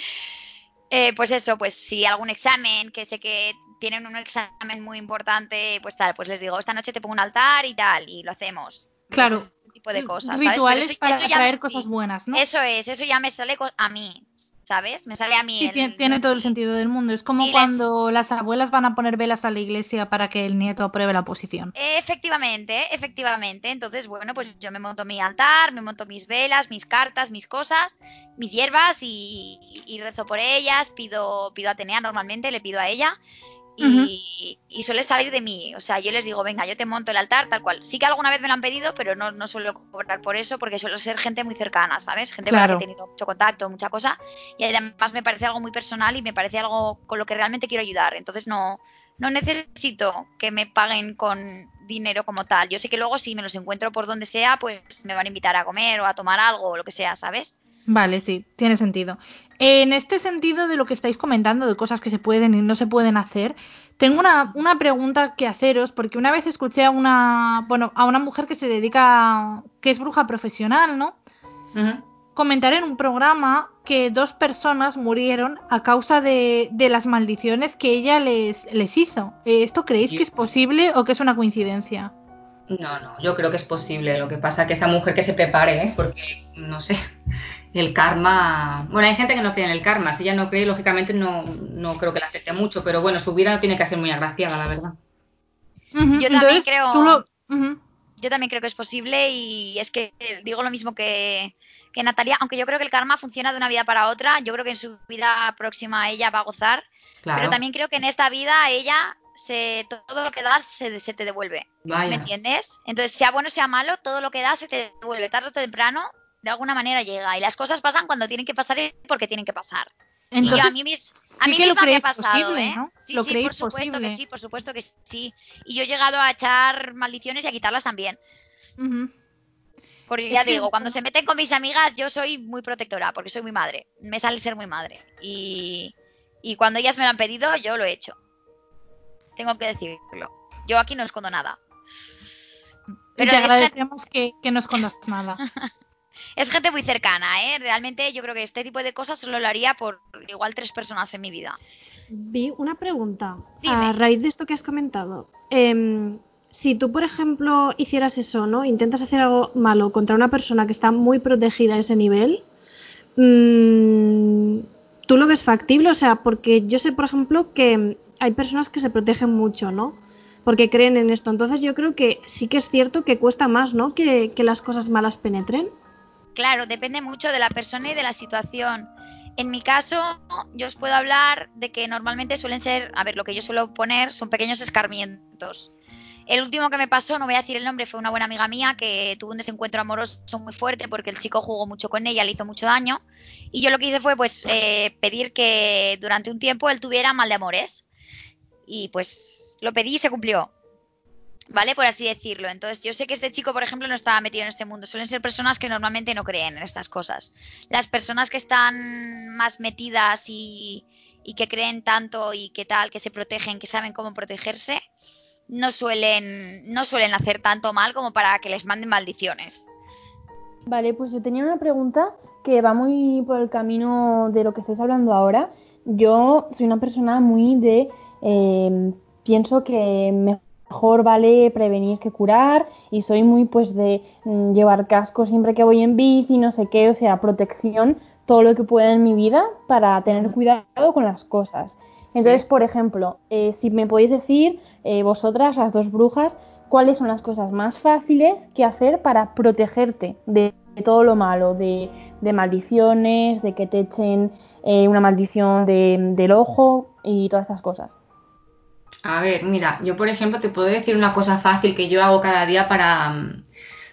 eh, pues eso, pues si algún examen, que sé que tienen un examen muy importante, pues tal, pues les digo, esta noche te pongo un altar y tal, y lo hacemos. Claro. Ese tipo de cosas. Rituales ¿sabes? Eso, para eso traer me, cosas buenas, ¿no? Eso es, eso ya me sale a mí, ¿sabes? Me sale a mí. Sí, el, tiene, tiene, todo el sentido del mundo. Es como cuando les... las abuelas van a poner velas a la iglesia para que el nieto apruebe la posición. Efectivamente, efectivamente. Entonces, bueno, pues yo me monto mi altar, me monto mis velas, mis cartas, mis cosas, mis hierbas y, y rezo por ellas. Pido, pido a Atenea normalmente, le pido a ella. Y, uh -huh. y, suele salir de mí. O sea, yo les digo, venga, yo te monto el altar, tal cual. Sí que alguna vez me lo han pedido, pero no, no suelo cobrar por eso, porque suelo ser gente muy cercana, ¿sabes? Gente claro. con la que he tenido mucho contacto, mucha cosa. Y además me parece algo muy personal y me parece algo con lo que realmente quiero ayudar. Entonces no, no necesito que me paguen con dinero como tal. Yo sé que luego si me los encuentro por donde sea, pues me van a invitar a comer o a tomar algo o lo que sea, ¿sabes? Vale, sí, tiene sentido. En este sentido de lo que estáis comentando, de cosas que se pueden y no se pueden hacer, tengo una, una pregunta que haceros, porque una vez escuché a una, bueno, a una mujer que se dedica, que es bruja profesional, ¿no? Comentar en un programa que dos personas murieron a causa de, de las maldiciones que ella les, les hizo. ¿Esto creéis que es posible o que es una coincidencia? No, no, yo creo que es posible. Lo que pasa que esa mujer que se prepare, ¿eh? porque no sé, el karma. Bueno, hay gente que no cree en el karma. Si ella no cree, lógicamente no, no creo que le afecte mucho, pero bueno, su vida no tiene que ser muy agraciada, la verdad. Yo también creo- tú lo- ujú. Yo también creo que es posible y es que digo lo mismo que, que Natalia, aunque yo creo que el karma funciona de una vida para otra, yo creo que en su vida próxima ella va a gozar, Claro. pero también creo que en esta vida ella se todo lo que das se, se te devuelve. Vaya. ¿Me entiendes? Entonces, sea bueno sea malo, todo lo que das se te devuelve tarde o temprano, de alguna manera llega. Y las cosas pasan cuando tienen que pasar y porque tienen que pasar. y Entonces, a mí, mis, a sí mí misma me ha pasado, posible, ¿eh? ¿no? Sí, Lo sí, por supuesto posible. que sí, por supuesto que sí. Y yo he llegado a echar maldiciones y a quitarlas también. ujú. Porque Es ya que- digo, cuando se meten con mis amigas, yo soy muy protectora, porque soy muy madre. Me sale ser muy madre. Y, y cuando ellas me lo han pedido, yo lo he hecho. Tengo que decirlo. Yo aquí no escondo nada. Y Pero te es que- agradecemos que, que no escondas nada. Es gente muy cercana, ¿eh? Realmente yo creo que este tipo de cosas solo lo haría por igual tres personas en mi vida. Vi una pregunta Dime. a raíz de esto que has comentado. Em, si tú, por ejemplo, hicieras eso, ¿no? Intentas hacer algo malo contra una persona que está muy protegida a ese nivel, mm, ¿tú lo ves factible? O sea, porque yo sé, por ejemplo, que hay personas que se protegen mucho, ¿no? Porque creen en esto. Entonces yo creo que sí que es cierto que cuesta más, ¿no? Que, que las cosas malas penetren. Claro, depende mucho de la persona y de la situación. En mi caso, yo os puedo hablar de que normalmente suelen ser, a ver, lo que yo suelo poner son pequeños escarmientos. El último que me pasó, no voy a decir el nombre, fue una buena amiga mía que tuvo un desencuentro amoroso muy fuerte porque el chico jugó mucho con ella, le hizo mucho daño. Y yo lo que hice fue pues eh, pedir que durante un tiempo él tuviera mal de amores. Y pues lo pedí y se cumplió. ¿Vale? Por así decirlo. Entonces, yo sé que este chico, por ejemplo, no estaba metido en este mundo. Suelen ser personas que normalmente no creen en estas cosas. Las personas que están más metidas y, y que creen tanto y que tal, que se protegen, que saben cómo protegerse, no suelen, no suelen hacer tanto mal como para que les manden maldiciones. Vale, pues yo tenía una pregunta que va muy por el camino de lo que estáis hablando ahora. Yo soy una persona muy de... eh, pienso que mejor vale prevenir que curar y soy muy pues de mm, llevar casco siempre que voy en bici, no sé qué, o sea, protección, todo lo que pueda en mi vida para tener cuidado con las cosas. Entonces, Sí. por ejemplo, eh, si me podéis decir, eh, vosotras, las dos brujas, cuáles son las cosas más fáciles que hacer para protegerte de, todo lo malo, de, de maldiciones, de que te echen eh, una maldición de- del ojo y todas estas cosas. A ver, mira, yo por ejemplo te puedo decir una cosa fácil que yo hago cada día para mm,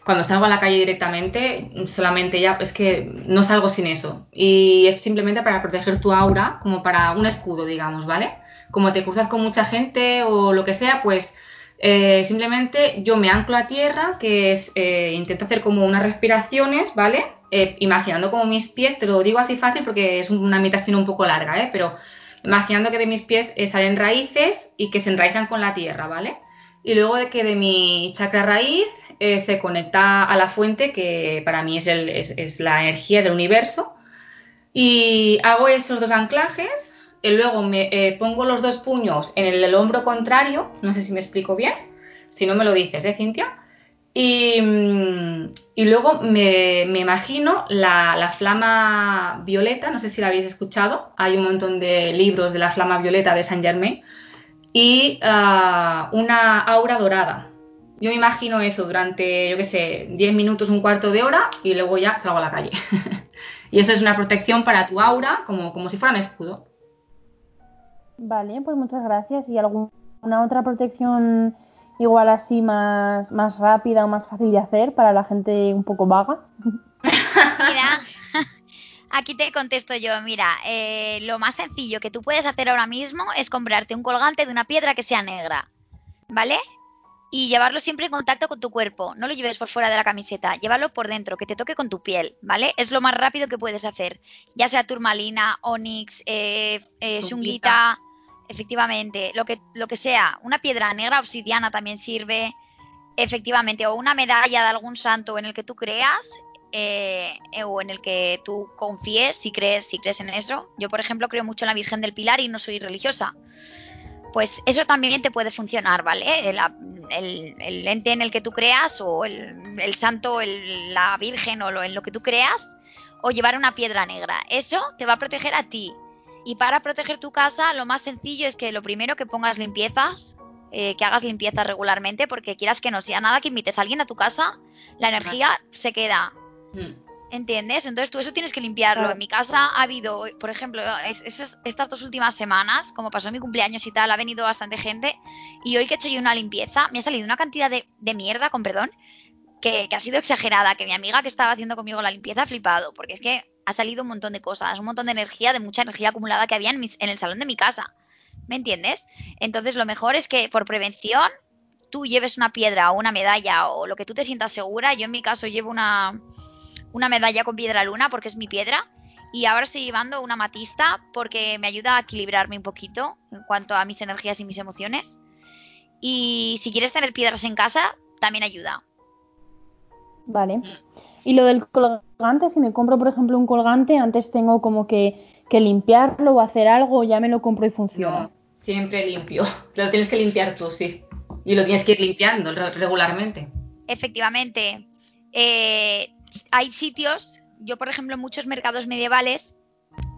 cuando salgo a la calle directamente, solamente ya es que no salgo sin eso y es simplemente para proteger tu aura, como para un escudo, digamos, ¿vale? Como te cruzas con mucha gente o lo que sea, pues eh, simplemente yo me anclo a tierra, que es eh, intento hacer como unas respiraciones, ¿vale? Eh, imaginando como mis pies, te lo digo así fácil porque es una meditación un poco larga, ¿eh? Pero imaginando que de mis pies eh, salen raíces y que se enraizan con la tierra, ¿vale? Y luego de que de mi chakra raíz eh, se conecta a la fuente, que para mí es, la energía, es el universo. Y hago esos dos anclajes, y luego me eh, pongo los dos puños en el, el hombro contrario, no sé si me explico bien, si no me lo dices, ¿eh, Cintia? Y, mm, y luego me, me imagino la, la flama violeta, no sé si la habéis escuchado, hay un montón de libros de la flama violeta de Saint Germain, y ah, una aura dorada. Yo me imagino eso durante, yo qué sé, 10 minutos, un cuarto de hora, y luego ya salgo a la calle. y eso es una protección para tu aura, como, como si fuera un escudo. Vale, pues muchas gracias. ¿Y alguna otra protección igual así más, más rápida o más fácil de hacer para la gente un poco vaga? Mira, aquí te contesto yo, mira, eh, lo más sencillo que tú puedes hacer ahora mismo es comprarte un colgante de una piedra que sea negra, ¿vale? y llevarlo siempre en contacto con tu cuerpo. No lo lleves por fuera de la camiseta, llévalo por dentro, que te toque con tu piel, ¿vale? Es lo más rápido que puedes hacer. Ya sea turmalina, onix, eh, eh, shungita, efectivamente, lo que, lo que sea. Una piedra negra, obsidiana también sirve, efectivamente, o una medalla de algún santo en el que tú creas. eh, o en el que tú confíes si crees si crees en eso yo por ejemplo creo mucho en la Virgen del Pilar y no soy religiosa pues eso también te puede funcionar, ¿vale? El, el- ente en el que tú creas, o el, el santo, la virgen, o lo, en lo que tú creas, o llevar una piedra negra. Eso te va a proteger a ti. Y para proteger tu casa, lo más sencillo es que lo primero que pongas limpiezas, eh, que hagas limpieza regularmente, porque quieras que no sea nada que invites a alguien a tu casa, la energía se queda. Mm. ¿Entiendes? Entonces tú eso tienes que limpiarlo. Claro. En mi casa ha habido, por ejemplo, es- estas dos últimas semanas, como pasó mi cumpleaños y tal, ha venido bastante gente. Y hoy que he hecho yo una limpieza, me ha salido una cantidad de, de mierda, con perdón, que, ha sido exagerada. Que mi amiga que estaba haciendo conmigo la limpieza ha flipado. Porque es que ha salido un montón de cosas, un montón de energía, de mucha energía acumulada que había en, mis- en el salón de mi casa. ¿Me entiendes? Entonces lo mejor es que por prevención tú lleves una piedra o una medalla o lo que tú te sientas segura. Yo en mi caso llevo una, una medalla con piedra luna porque es mi piedra. Y ahora estoy llevando una matista porque me ayuda a equilibrarme un poquito en cuanto a mis energías y mis emociones. Y si quieres tener piedras en casa, también ayuda. Vale. Y lo del colgante, si me compro, por ejemplo, un colgante, antes tengo como que, que limpiarlo o hacer algo, o ya me lo compro y funciona. No, siempre limpio. Lo tienes que limpiar tú, sí. Y lo tienes que ir limpiando re- regularmente. Efectivamente, eh, hay sitios, yo por ejemplo en muchos mercados medievales,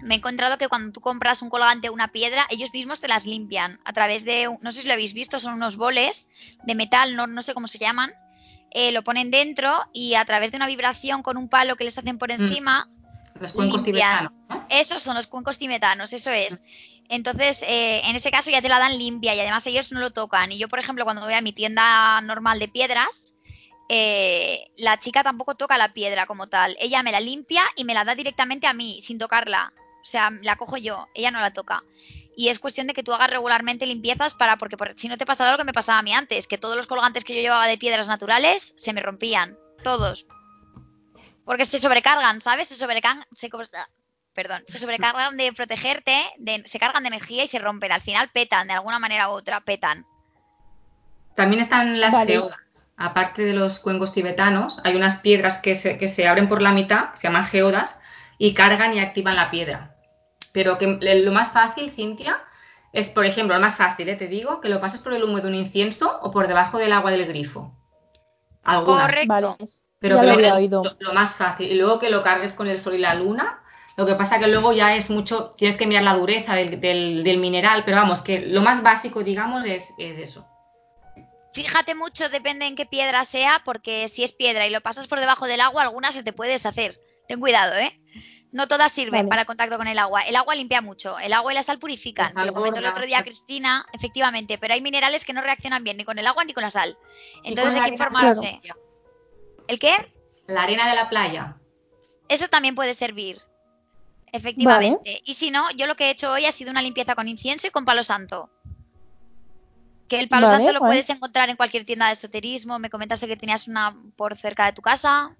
me he encontrado que cuando tú compras un colgante o una piedra, ellos mismos te las limpian a través de, no sé si lo habéis visto, son unos boles de metal, no, no sé cómo se llaman, eh, lo ponen dentro y a través de una vibración con un palo que les hacen por encima, Los cuencos Limpian. tibetanos, ¿no? esos son los cuencos tibetanos, eso es. Entonces, eh, en ese caso ya te la dan limpia y además ellos no lo tocan. Y yo, por ejemplo, cuando voy a mi tienda normal de piedras, eh, la chica tampoco toca la piedra como tal. Ella me la limpia y me la da directamente a mí, sin tocarla. O sea, la cojo yo, ella no la toca. Y es cuestión de que tú hagas regularmente limpiezas para, porque por- si no te pasa lo que me pasaba a mí antes, que todos los colgantes que yo llevaba de piedras naturales se me rompían. Todos. Porque se sobrecargan, ¿sabes? Se sobrecargan. Se, perdón, se sobrecargan de protegerte, de- se cargan de energía y se rompen. Al final petan, de alguna manera u otra, petan. También están las Vale. geodas. Aparte de los cuencos tibetanos, hay unas piedras que se, que se abren por la mitad, que se llaman geodas, y cargan y activan la piedra. Pero que lo más fácil, Cintia, es, por ejemplo, lo más fácil, ¿eh? te digo, que lo pases por el humo de un incienso o por debajo del agua del grifo. Correcto. Vale. Pero que lo lo, había oído. lo- lo más fácil. Y luego que lo cargues con el sol y la luna. Lo que pasa que luego ya es mucho, tienes que mirar la dureza del, del- del mineral, pero vamos, que lo más básico, digamos, es, es eso. Fíjate mucho, depende en qué piedra sea, porque si es piedra y lo pasas por debajo del agua, alguna se te puede deshacer. Ten cuidado, ¿eh? No todas sirven Vale. para el contacto con el agua. El agua limpia mucho. El agua y la sal purifican. Te lo comentó el otro día Cristina, efectivamente. Pero hay minerales que no reaccionan bien ni con el agua ni con la sal. Entonces hay que informarse. ¿El qué? La arena de la playa. Eso también puede servir. Efectivamente. Y si no, yo lo que he hecho hoy ha sido una limpieza con incienso y con palo santo. Que el palo Vale, santo lo puedes encontrar en cualquier tienda de esoterismo. Me comentaste que tenías una por cerca de tu casa.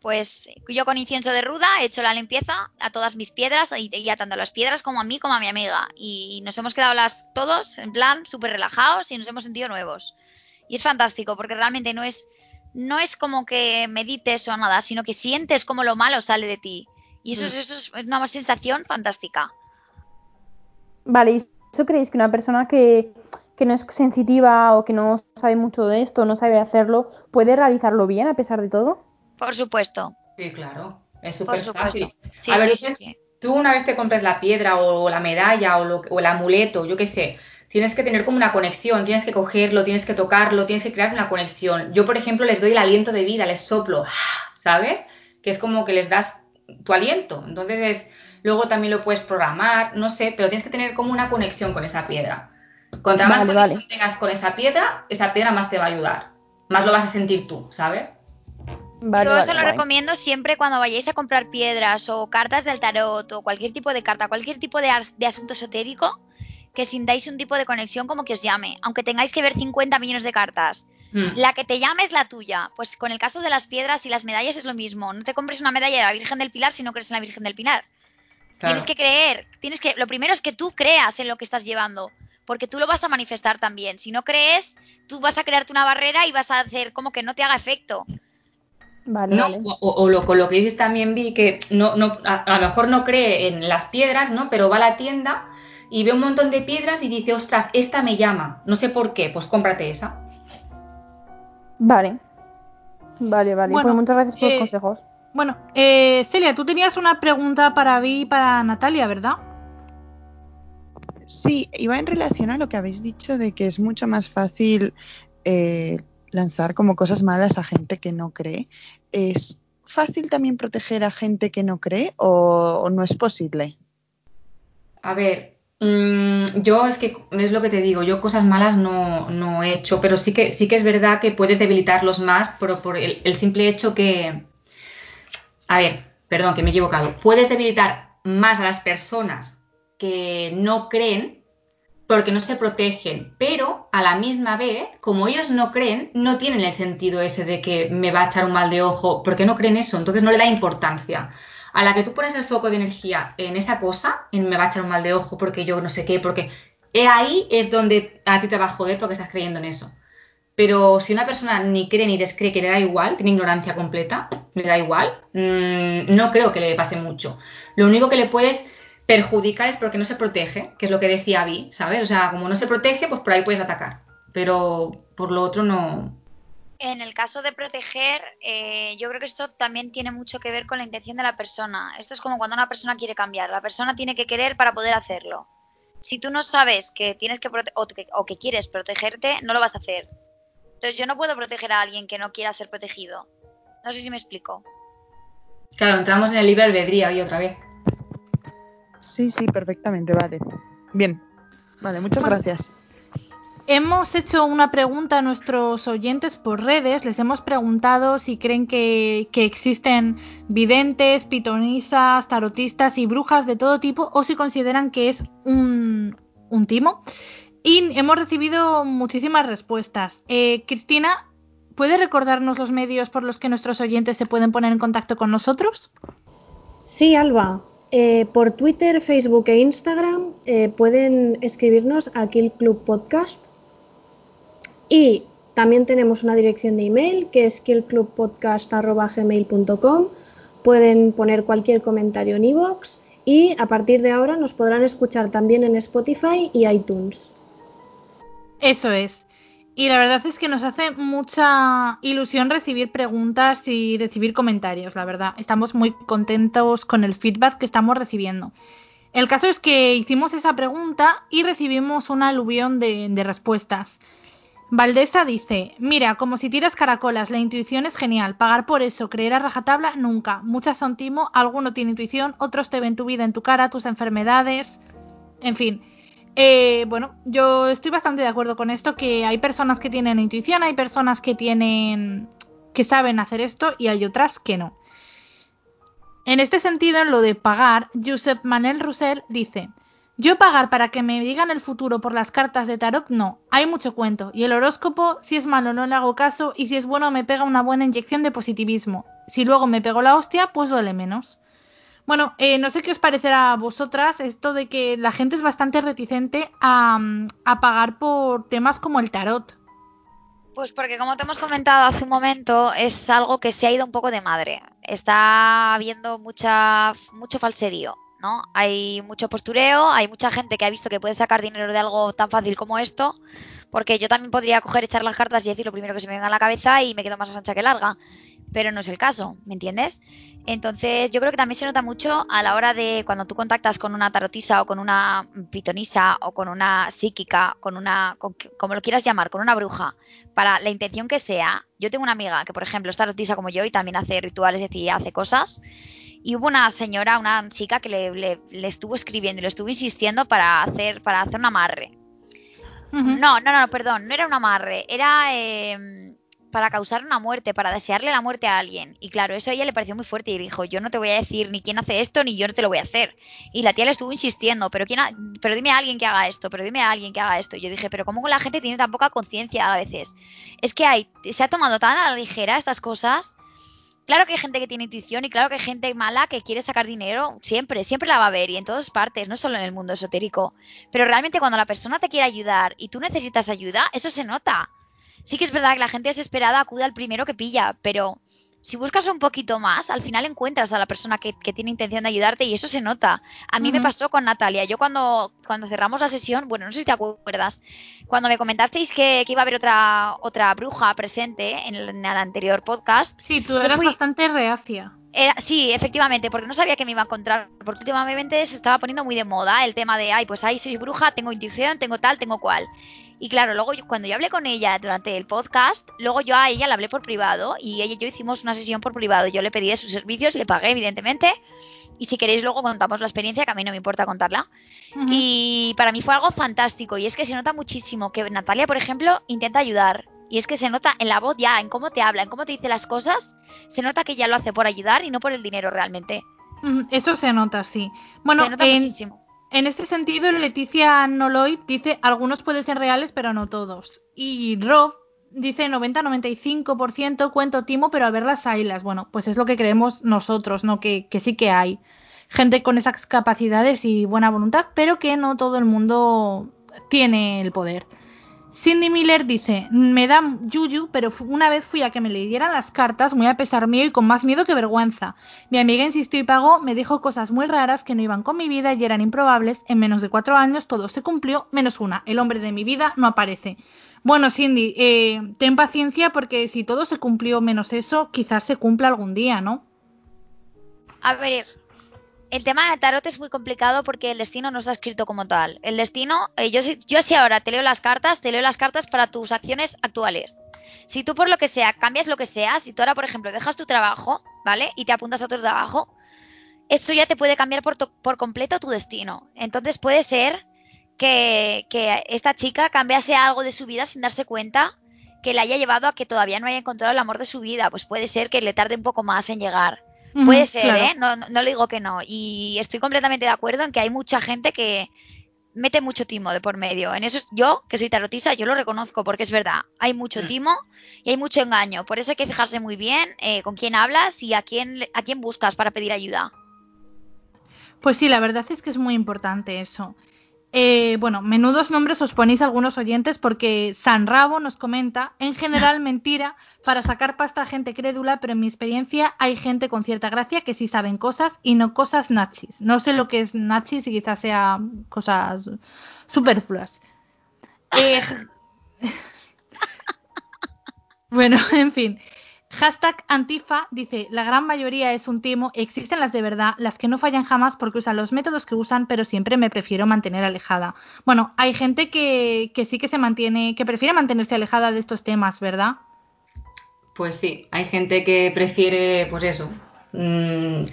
Pues yo con incienso de ruda he hecho la limpieza a todas mis piedras y, y a tanto las piedras como a mí como a mi amiga. Y nos hemos quedado las todos en plan súper relajados y nos hemos sentido nuevos. Y es fantástico porque realmente no es, no es como que medites o nada, sino que sientes como lo malo sale de ti. Y eso, es- Mm. eso es una sensación fantástica. Vale, ¿y eso creéis que una persona que, que no es sensitiva o que no sabe mucho de esto, no sabe hacerlo, puede realizarlo bien a pesar de todo? Por supuesto, Sí, claro. Es por súper supuesto. fácil. Sí, A ver, sí, eso sí, es- sí. Tú una vez te compres la piedra o la medalla o, lo- o el amuleto, yo qué sé, tienes que tener como una conexión, tienes que cogerlo, tienes que tocarlo, tienes que crear una conexión. Yo, por ejemplo, les doy el aliento de vida, les soplo, ¿sabes? Que es como que les das tu aliento. Entonces es, luego también lo puedes programar, no sé, pero tienes que tener como una conexión con esa piedra. Contra más Vale, conexión vale. tengas con esa piedra, esa piedra más te va a ayudar. Más lo vas a sentir tú, ¿sabes? Vale, Yo vale, eso lo guay. recomiendo siempre cuando vayáis a comprar piedras o cartas del tarot o cualquier tipo de carta, cualquier tipo de, as- de asunto esotérico, que sintáis un tipo de conexión como que os llame, aunque tengáis que ver 50 millones de cartas. Mm. La que te llame es la tuya. Pues con el caso de las piedras y las medallas es lo mismo. No te compres una medalla de la Virgen del Pilar si no crees en la Virgen del Pilar. Claro. Tienes que creer, tienes que, lo primero es que tú creas en lo que estás llevando, porque tú lo vas a manifestar también. Si no crees, tú vas a crearte una barrera y vas a hacer como que no te haga efecto. Vale, No, vale. o, o lo, con lo que dices también vi que no, no, a, a lo mejor no cree en las piedras, ¿no? Pero va a la tienda y ve un montón de piedras y dice, ostras, esta me llama. No sé por qué, pues cómprate esa. Vale. Vale, vale. Bueno, pues muchas gracias por eh, los consejos. Bueno, eh, Celia, tú tenías una pregunta para mí y para Natalia, ¿verdad? Sí, iba en relación a lo que habéis dicho de que es mucho más fácil eh, lanzar como cosas malas a gente que no cree. ¿Es fácil también proteger a gente que no cree o, no es posible? A ver, mm, yo es que es lo que te digo, yo cosas malas no, no he hecho, pero sí que, sí que es verdad que puedes debilitarlos más por, por el, el simple hecho que. A ver, perdón, que me he equivocado. Puedes debilitar más a las personas que no creen porque no se protegen, pero a la misma vez, como ellos no creen, no tienen el sentido ese de que me va a echar un mal de ojo, porque no creen eso, entonces no le da importancia. A la que tú pones el foco de energía en esa cosa, en me va a echar un mal de ojo porque yo no sé qué, porque ahí es donde a ti te va a joder porque estás creyendo en eso. Pero si una persona ni cree ni descree que le da igual, tiene ignorancia completa, le da igual, mmm, no creo que le pase mucho. Lo único que le puedes perjudicar es porque no se protege, que es lo que decía Vi, ¿sabes? O sea, como no se protege, pues por ahí puedes atacar. Pero por lo otro no. En el caso de proteger, eh, yo creo que esto también tiene mucho que ver con la intención de la persona. Esto es como cuando una persona quiere cambiar. La persona tiene que querer para poder hacerlo. Si tú no sabes que tienes que, o, que o que quieres protegerte, no lo vas a hacer. Entonces yo no puedo proteger a alguien que no quiera ser protegido. No sé si me explico. Claro, entramos en el libre albedrío hoy otra vez. Sí, sí, perfectamente, vale. Bien, vale, muchas Bueno. gracias. Hemos hecho una pregunta a nuestros oyentes por redes. Les hemos preguntado si creen que, que existen videntes, pitonisas, tarotistas y brujas de todo tipo o si consideran que es un, un timo. Y hemos recibido muchísimas respuestas. Eh, Cristina, ¿puedes recordarnos los medios por los que nuestros oyentes se pueden poner en contacto con nosotros? Sí, Alba. Eh, por Twitter, Facebook e Instagram eh, pueden escribirnos a Kill Club Podcast. Y también tenemos una dirección de email que es killclubpodcast.gmail.com. Pueden poner cualquier comentario en iVoox y a partir de ahora nos podrán escuchar también en Spotify y iTunes. Eso es. Y la verdad es que nos hace mucha ilusión recibir preguntas y recibir comentarios, la verdad. Estamos muy contentos con el feedback que estamos recibiendo. El caso es que hicimos esa pregunta y recibimos una aluvión de, respuestas. Valdesa dice, mira, como si tiras caracolas, la intuición es genial, pagar por eso, creer a rajatabla, nunca. Muchas son timo, alguno tiene intuición, otros te ven tu vida en tu cara, tus enfermedades, en fin. Eh, bueno, yo estoy bastante de acuerdo con esto, que hay personas que tienen intuición, hay personas que tienen, que saben hacer esto y hay otras que no. En este sentido, en lo de pagar, Josep Manel Roussel dice, yo pagar para que me digan el futuro por las cartas de tarot, no, hay mucho cuento. Y el horóscopo, si es malo no le hago caso y si es bueno me pega una buena inyección de positivismo. Si luego me pego la hostia, pues duele menos. Bueno, eh, no sé qué os parecerá a vosotras esto de que la gente es bastante reticente a, a pagar por temas como el tarot. Pues porque como te hemos comentado hace un momento, es algo que se ha ido un poco de madre. Está habiendo mucha, mucho falserío, ¿no? Hay mucho postureo, hay mucha gente que ha visto que puede sacar dinero de algo tan fácil como esto, porque yo también podría coger, echar las cartas y decir lo primero que se me venga a la cabeza y me quedo más ancha que larga. Pero no es el caso, ¿me entiendes? Entonces, yo creo que también se nota mucho a la hora de cuando tú contactas con una tarotisa o con una pitonisa o con una psíquica, con una, con, como lo quieras llamar, con una bruja, para la intención que sea. Yo tengo una amiga que, por ejemplo, es tarotisa como yo y también hace rituales, es decir, hace cosas. Y hubo una señora, una chica que le, le, le estuvo escribiendo y le estuvo insistiendo para hacer, para hacer un amarre. Uh -huh. No, no, no, perdón, no era un amarre, era... Eh, para causar una muerte, para desearle la muerte a alguien. Y claro, eso a ella le pareció muy fuerte y dijo, yo no te voy a decir ni quién hace esto, ni yo no te lo voy a hacer. Y la tía le estuvo insistiendo, pero, quién pero dime a alguien que haga esto, pero dime a alguien que haga esto. Y yo dije, pero ¿cómo la gente tiene tan poca conciencia a veces? Es que hay, se ha tomado tan a la ligera estas cosas. Claro que hay gente que tiene intuición y claro que hay gente mala que quiere sacar dinero, siempre, siempre la va a haber y en todas partes, no solo en el mundo esotérico. Pero realmente cuando la persona te quiere ayudar y tú necesitas ayuda, eso se nota sí que es verdad que la gente desesperada acude al primero que pilla, pero si buscas un poquito más, al final encuentras a la persona que, tiene intención de ayudarte y eso se nota. A mí me pasó con Natalia. Yo cuando, cuando cerramos la sesión, bueno, no sé si te acuerdas, cuando me comentasteis que, iba a haber otra, otra bruja presente en el, anterior podcast. Sí, tú eras bastante reacia. sí, efectivamente, porque no sabía que me iba a encontrar, porque últimamente se estaba poniendo muy de moda el tema de, ay, pues ahí soy bruja, tengo intuición, tengo tal, tengo cual. Y claro, luego cuando yo hablé con ella durante el podcast, luego yo a ella le hablé por privado y ella y yo hicimos una sesión por privado. Yo le pedí sus servicios, le pagué evidentemente. Y si queréis luego contamos la experiencia, que a mí no me importa contarla. Y para mí fue algo fantástico. Y es que se nota muchísimo que Natalia, por ejemplo, intenta ayudar. Y es que se nota en la voz ya, en cómo te habla, en cómo te dice las cosas, se nota que ella lo hace por ayudar y no por el dinero realmente. Eso se nota, sí. Bueno, se nota muchísimo. En este sentido, Leticia Noloy dice algunos pueden ser reales, pero no todos. Y Rob dice 90-95% cuento timo, pero a ver las ailas. Bueno, pues es lo que creemos nosotros, ¿no? Que, que sí que hay gente con esas capacidades y buena voluntad, pero que no todo el mundo tiene el poder. Cindy Miller dice, me da yuyu, pero una vez fui a que me leyeran las cartas, muy a pesar mío y con más miedo que vergüenza. Mi amiga insistió y pagó, me dijo cosas muy raras que no iban con mi vida y eran improbables. En menos de cuatro años todo se cumplió, menos una. El hombre de mi vida no aparece. Bueno, Cindy, eh, ten paciencia porque si todo se cumplió menos eso, quizás se cumpla algún día, ¿no? A ver, el tema de tarot es muy complicado porque el destino no está escrito como tal. El destino, eh, yo, yo si ahora te leo las cartas, te leo las cartas para tus acciones actuales. Si tú por lo que sea cambias lo que sea, si tú ahora, por ejemplo, dejas tu trabajo, ¿vale? Y te apuntas a otro trabajo, esto ya te puede cambiar por, por completo tu destino. Entonces puede ser que, que esta chica cambiase algo de su vida sin darse cuenta que le haya llevado a que todavía no haya encontrado el amor de su vida. Pues puede ser que le tarde un poco más en llegar. Puede ser, ¿eh? No, no, le digo que no. Y estoy completamente de acuerdo en que hay mucha gente que mete mucho timo de por medio. En eso yo, que soy tarotista, yo lo reconozco porque es verdad. Hay mucho mm. timo y hay mucho engaño. Por eso hay que fijarse muy bien eh, con quién hablas y a quién, a quién buscas para pedir ayuda. Pues sí, la verdad es que es muy importante eso. Eh, bueno, menudos nombres os ponéis algunos oyentes porque San Rabo nos comenta, en general mentira, para sacar pasta a gente crédula, pero en mi experiencia hay gente con cierta gracia que sí saben cosas y no cosas nazis. No sé lo que es nazis y quizás sea cosas superfluas. Eh, bueno, en fin. Hashtag Antifa dice, la gran mayoría es un timo, existen las de verdad, las que no fallan jamás porque usan los métodos que usan, pero siempre me prefiero mantener alejada. Bueno, hay gente que, sí que se mantiene, que prefiere mantenerse alejada de estos temas, ¿verdad? Pues sí, hay gente que prefiere, pues eso. Mm,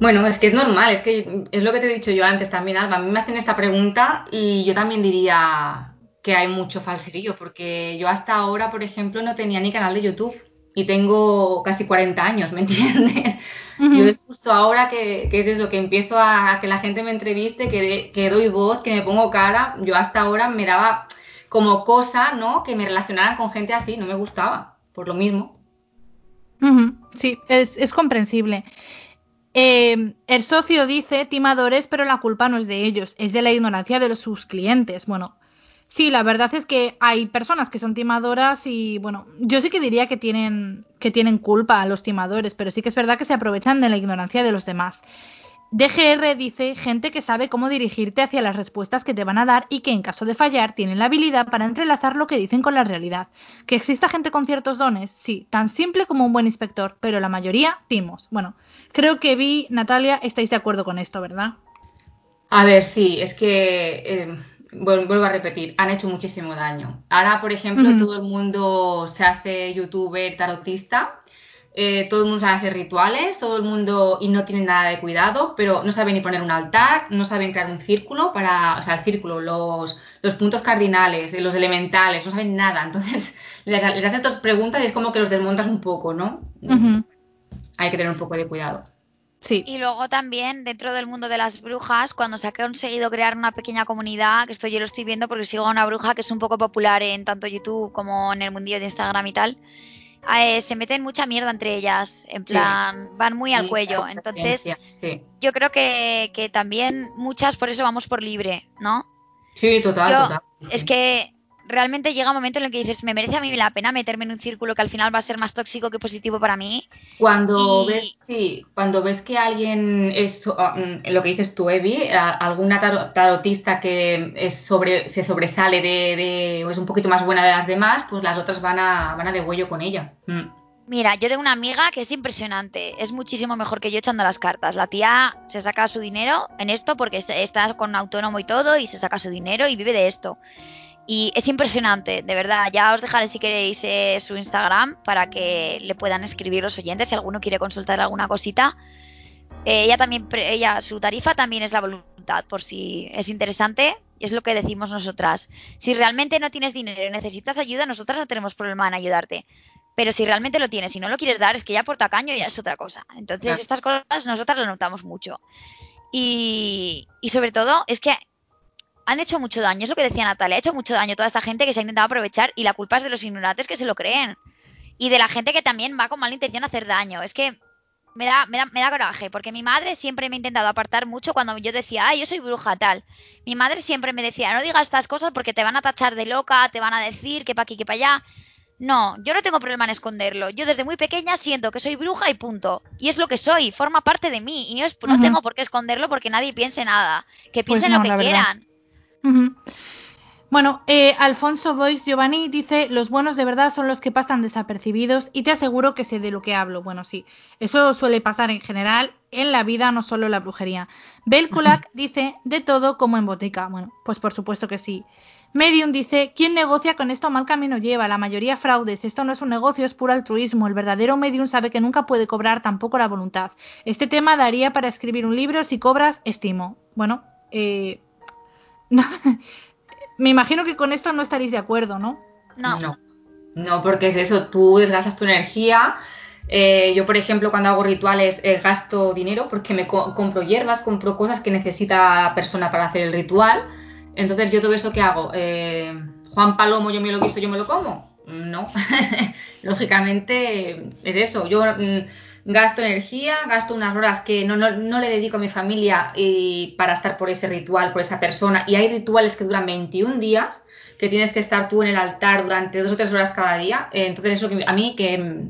bueno, es que es normal, es que es lo que te he dicho yo antes también, Alba. A mí me hacen esta pregunta y yo también diría que hay mucho falserío, porque yo hasta ahora, por ejemplo, no tenía ni canal de YouTube y tengo casi 40 años, ¿me entiendes? Yo es justo ahora que, es eso, que empiezo a, que la gente me entreviste, que, que, doy voz, que me pongo cara, yo hasta ahora me daba como cosa, ¿no? Que me relacionaran con gente así, no me gustaba, por lo mismo. Sí, es, es comprensible. Eh, el socio dice timadores, pero la culpa no es de ellos, es de la ignorancia de los, sus clientes. Bueno, Sí, la verdad es que hay personas que son timadoras y bueno, yo sí que diría que tienen que tienen culpa a los timadores, pero sí que es verdad que se aprovechan de la ignorancia de los demás. DGR dice gente que sabe cómo dirigirte hacia las respuestas que te van a dar y que en caso de fallar tienen la habilidad para entrelazar lo que dicen con la realidad. Que exista gente con ciertos dones, sí, tan simple como un buen inspector, pero la mayoría timos. Bueno, creo que vi, Natalia, estáis de acuerdo con esto, ¿verdad? A ver, sí, es que eh, vuelvo a repetir, han hecho muchísimo daño. Ahora, por ejemplo, todo el mundo se hace youtuber tarotista, eh, todo el mundo sabe hacer rituales, todo el mundo y no tiene nada de cuidado, pero no sabe ni poner un altar, no saben crear un círculo para, o sea, el círculo, los, los puntos cardinales, los elementales, no saben nada. Entonces, les, les haces dos preguntas y es como que los desmontas un poco, ¿no? Hay que tener un poco de cuidado. Sí. Y luego también dentro del mundo de las brujas, cuando se ha conseguido crear una pequeña comunidad, que esto yo lo estoy viendo porque sigo a una bruja que es un poco popular en tanto YouTube como en el mundillo de Instagram y tal, eh, se meten mucha mierda entre ellas, en plan, van muy al cuello. Entonces, yo creo que, que también muchas por eso vamos por libre, ¿no? Sí, total, Yo- total. Es que realmente llega un momento en el que dices, me merece a mí la pena meterme en un círculo que al final va a ser más tóxico que positivo para mí. Cuando Y- ves, sí, cuando ves que alguien es ah, mm, lo que dices tú, Evi, alguna taro- tarotista que es sobre, se sobresale de, de- o es un poquito más buena de las demás, pues las otras van a, van a de huello con ella. Mm. Mira, yo tengo una amiga que es impresionante, es muchísimo mejor que yo echando las cartas. La tía se saca su dinero en esto porque es- está con autónomo y todo y se saca su dinero y vive de esto. Y es impresionante, de verdad. Ya os dejaré si queréis eh, su Instagram para que le puedan escribir los oyentes si alguno quiere consultar alguna cosita. Eh, ella también, ella, su tarifa también es la voluntad, por si es interesante, es lo que decimos nosotras. Si realmente no tienes dinero y necesitas ayuda, nosotras no tenemos problema en ayudarte. Pero si realmente lo tienes y no lo quieres dar, es que ya por tacaño ya es otra cosa. Entonces, Claro. estas cosas nosotras lo notamos mucho. Y, y sobre todo, es que han hecho mucho daño, es lo que decía Natalia, ha hecho mucho daño toda esta gente que se ha intentado aprovechar y la culpa es de los ignorantes que se lo creen. Y de la gente que también va con mala intención a hacer daño. Es que me da, me da, me da coraje, porque mi madre siempre me ha intentado apartar mucho cuando yo decía, ay, yo soy bruja, tal. Mi madre siempre me decía, no digas estas cosas porque te van a tachar de loca, te van a decir que pa' aquí, que pa' allá. No, yo no tengo problema en esconderlo. Yo desde muy pequeña siento que soy bruja y punto. Y es lo que soy, forma parte de mí. Y no, es, no tengo por qué esconderlo porque nadie piense nada. Que Pues piensen no, lo que verdad. Bueno, eh, Alfonso Boix Giovanni dice, los buenos de verdad son los que pasan desapercibidos y te aseguro que sé de lo que hablo. Bueno, sí, eso suele pasar en general en la vida, no solo en la brujería. Bel Kulak dice, de todo como en botica. Bueno, pues por supuesto que sí. Medium dice, ¿quién negocia con esto mal camino lleva? La mayoría fraudes. Esto no es un negocio, es puro altruismo. El verdadero medium sabe que nunca puede cobrar tampoco la voluntad. Este tema daría para escribir un libro. Si cobras, estimo. Bueno, eh, me imagino que con esto no estaréis de acuerdo, ¿no? No. No, no, porque es eso, tú desgastas tu energía. Eh, yo, por ejemplo, cuando hago rituales eh, gasto dinero porque me co- compro hierbas, compro cosas que necesita la persona para hacer el ritual. Entonces, ¿yo todo eso qué hago? Eh, Juan Palomo, yo me lo guiso, yo me lo como. No, lógicamente es eso. Yo mm, gasto energía, gasto unas horas que no, no, no le dedico a mi familia y para estar por ese ritual, por esa persona. Y hay rituales que duran 21 días, que tienes que estar tú en el altar durante dos o tres horas cada día. Eh, Entonces, eso que a mí que,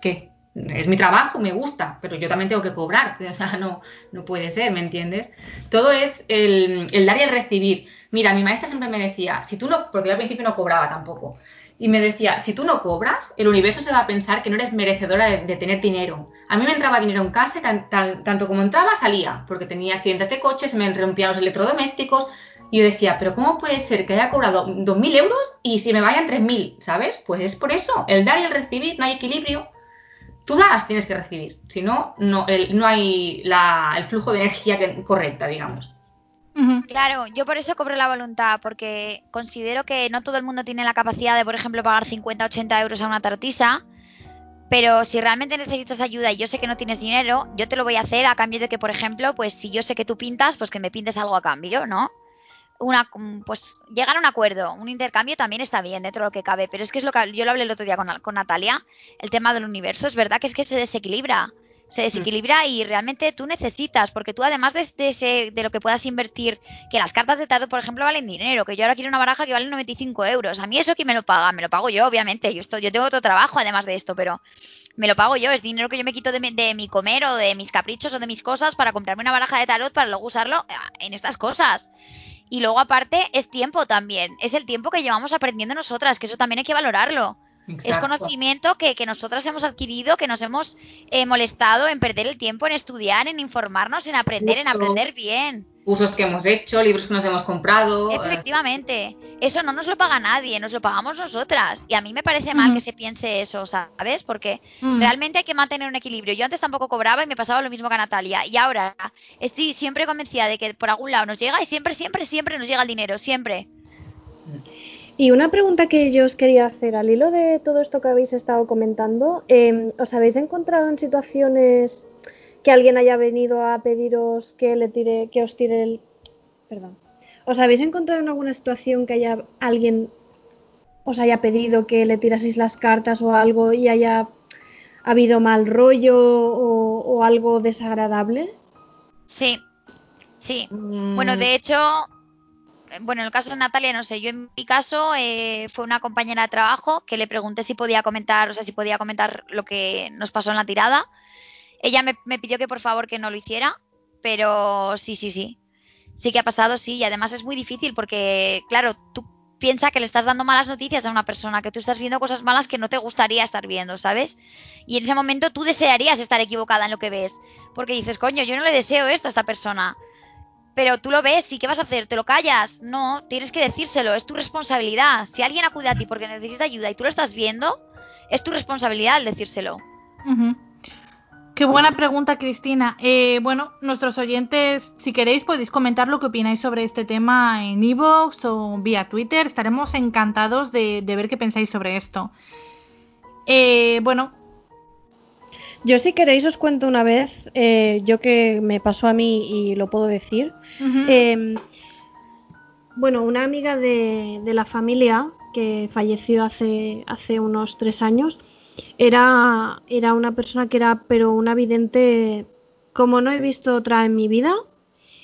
que es mi trabajo, me gusta, pero yo también tengo que cobrar. O sea, no, no puede ser, ¿me entiendes? Todo es el, el dar y el recibir. Mira, mi maestra siempre me decía, si tú no, porque yo al principio no cobraba tampoco, y me decía, si tú no cobras, el universo se va a pensar que no eres merecedora de, tener dinero. A mí me entraba dinero en casa, tan- tan- tanto como entraba, salía, porque tenía accidentes de coches, me rompían los electrodomésticos, y yo decía, pero ¿cómo puede ser que haya cobrado 2.000 euros y si me vayan 3.000? ¿Sabes? Pues es por eso, el dar y el recibir, no hay equilibrio. Tú das, tienes que recibir, si no, no, el- no hay la- el flujo de energía correcta, digamos. Claro, yo por eso cobro la voluntad, porque considero que no todo el mundo tiene la capacidad de, por ejemplo, pagar 50 80 euros a una tarotisa, pero si realmente necesitas ayuda y yo sé que no tienes dinero, yo te lo voy a hacer a cambio de que, por ejemplo, pues si yo sé que tú pintas, pues que me pintes algo a cambio, ¿no? Una, mm, pues llegar a un acuerdo, un intercambio también está bien dentro de lo que cabe, pero es que es lo que yo lo hablé el otro día con, con Natalia, el tema del universo, es verdad que es que se desequilibra se desequilibra y realmente tú necesitas, porque tú además de, de ese, de lo que puedas invertir, que las cartas de tarot, por ejemplo, valen dinero, que yo ahora quiero una baraja que vale 95 euros. A mí eso que me lo paga, me lo pago yo, obviamente. Yo, estoy, yo tengo otro trabajo además de esto, pero me lo pago yo. Es dinero que yo me quito de mi, de mi comer o de mis caprichos o de mis cosas para comprarme una baraja de tarot para luego usarlo ah, en estas cosas. Y luego aparte es tiempo también, es el tiempo que llevamos aprendiendo nosotras, que eso también hay que valorarlo. Es conocimiento que, que nosotras hemos adquirido, que nos hemos eh, molestado en perder el tiempo, en estudiar, en informarnos, en aprender, en aprender bien. Cursos que hemos hecho, libros que nos hemos comprado. eh, Efectivamente, eso no nos lo paga nadie, nos lo pagamos nosotras. Y a mí me parece mal que se piense eso, ¿sabes? Porque Mm. realmente hay que mantener un equilibrio. Yo antes tampoco cobraba y me pasaba lo mismo que a Natalia. Y ahora estoy siempre convencida de que por algún lado nos llega y siempre, siempre, siempre nos llega el dinero, siempre. Y una pregunta que yo os quería hacer, al hilo de todo esto que habéis estado comentando, em, ¿os habéis encontrado en situaciones que alguien haya venido a pediros que le tire, que os tire el, perdón, ¿os habéis encontrado en alguna situación que haya alguien os haya pedido que le tiraseis las cartas o algo y haya habido mal rollo o, o algo desagradable? Sí, sí. Mm. Bueno, de hecho, bueno, en el caso de Natalia, no sé, yo en mi caso eh, fue una compañera de trabajo que le pregunté si podía comentar, o sea, si podía comentar lo que nos pasó en la tirada. Ella me, me pidió que por favor que no lo hiciera, pero sí, sí, sí. Sí que ha pasado, sí, y además es muy difícil porque, claro, tú piensas que le estás dando malas noticias a una persona, que tú estás viendo cosas malas que no te gustaría estar viendo, ¿sabes? Y en ese momento tú desearías estar equivocada en lo que ves, porque dices, coño, yo no le deseo esto a esta persona. Pero tú lo ves y ¿qué vas a hacer? ¿Te lo callas? No, tienes que decírselo, es tu responsabilidad. Si alguien acude a ti porque necesita ayuda y tú lo estás viendo, es tu responsabilidad el decírselo. Qué buena pregunta, Cristina. Eh, bueno, nuestros oyentes, si queréis, podéis comentar lo que opináis sobre este tema en iVoox o vía Twitter. Estaremos encantados de, de ver qué pensáis sobre esto. Eh, bueno, Yo si queréis os cuento una vez, eh, yo que me pasó a mí y lo puedo decir. Eh, bueno, una amiga de, de la familia que falleció hace, hace unos tres años era, era una persona que era, pero una vidente, como no he visto otra en mi vida,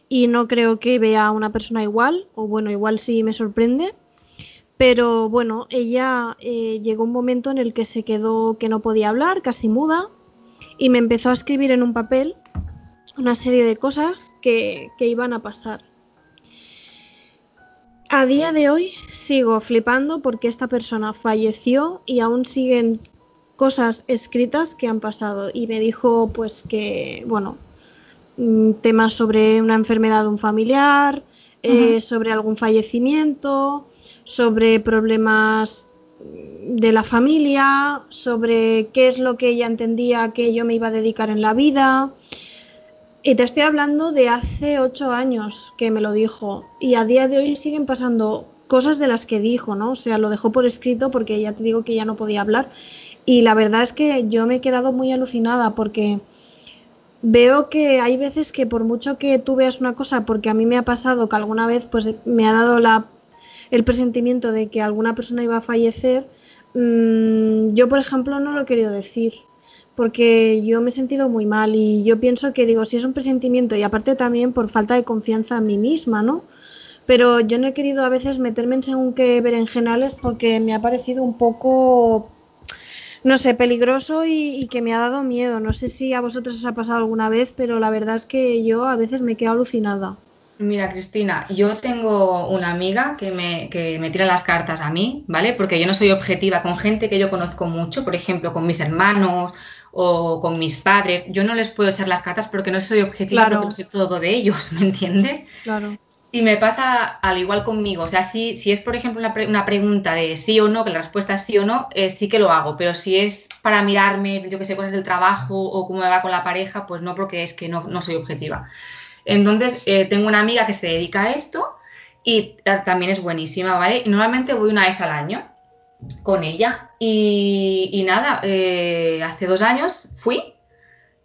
y no creo que vea a una persona igual, o bueno, igual sí me sorprende. Pero bueno, ella eh, llegó un momento en el que se quedó que no podía hablar, casi muda, y me empezó a escribir en un papel una serie de cosas que, que iban a pasar. A día de hoy sigo flipando porque esta persona falleció y aún siguen cosas escritas que han pasado. Y me dijo pues que, bueno, mm, temas sobre una enfermedad de un familiar, eh, sobre algún fallecimiento, sobre problemas de la familia, sobre qué es lo que ella entendía que yo me iba a dedicar en la vida. Y te estoy hablando de hace ocho años que me lo dijo. Y a día de hoy siguen pasando cosas de las que dijo, ¿no? O sea, lo dejó por escrito porque ya te digo que ya no podía hablar. Y la verdad es que yo me he quedado muy alucinada porque veo que hay veces que por mucho que tú veas una cosa, porque a mí me ha pasado que alguna vez pues me ha dado la, el presentimiento de que alguna persona iba a fallecer, mmm, yo por ejemplo no lo he querido decir porque yo me he sentido muy mal y yo pienso que digo, si es un presentimiento y aparte también por falta de confianza en mí misma, ¿no? Pero yo no he querido a veces meterme en según qué berenjenales porque me ha parecido un poco, no sé, peligroso y, y que me ha dado miedo. No sé si a vosotros os ha pasado alguna vez, pero la verdad es que yo a veces me quedo alucinada. Mira, Cristina, yo tengo una amiga que me, que me tira las cartas a mí, ¿vale? Porque yo no soy objetiva con gente que yo conozco mucho, por ejemplo, con mis hermanos o con mis padres. Yo no les puedo echar las cartas porque no soy objetiva Claro. porque no sé todo de ellos, ¿me entiendes? Claro. Y me pasa al igual conmigo. O sea, si, si es, por ejemplo, una, pre- una pregunta de sí o no, que la respuesta es sí o no, eh, sí que lo hago. Pero si es para mirarme, yo que sé, cosas del trabajo o cómo me va con la pareja, pues no, porque es que no, no soy objetiva. Entonces, eh, tengo una amiga que se dedica a esto y ta- también es buenísima, ¿vale? Y normalmente voy una vez al año con ella. Y, nada, eh, hace dos años fui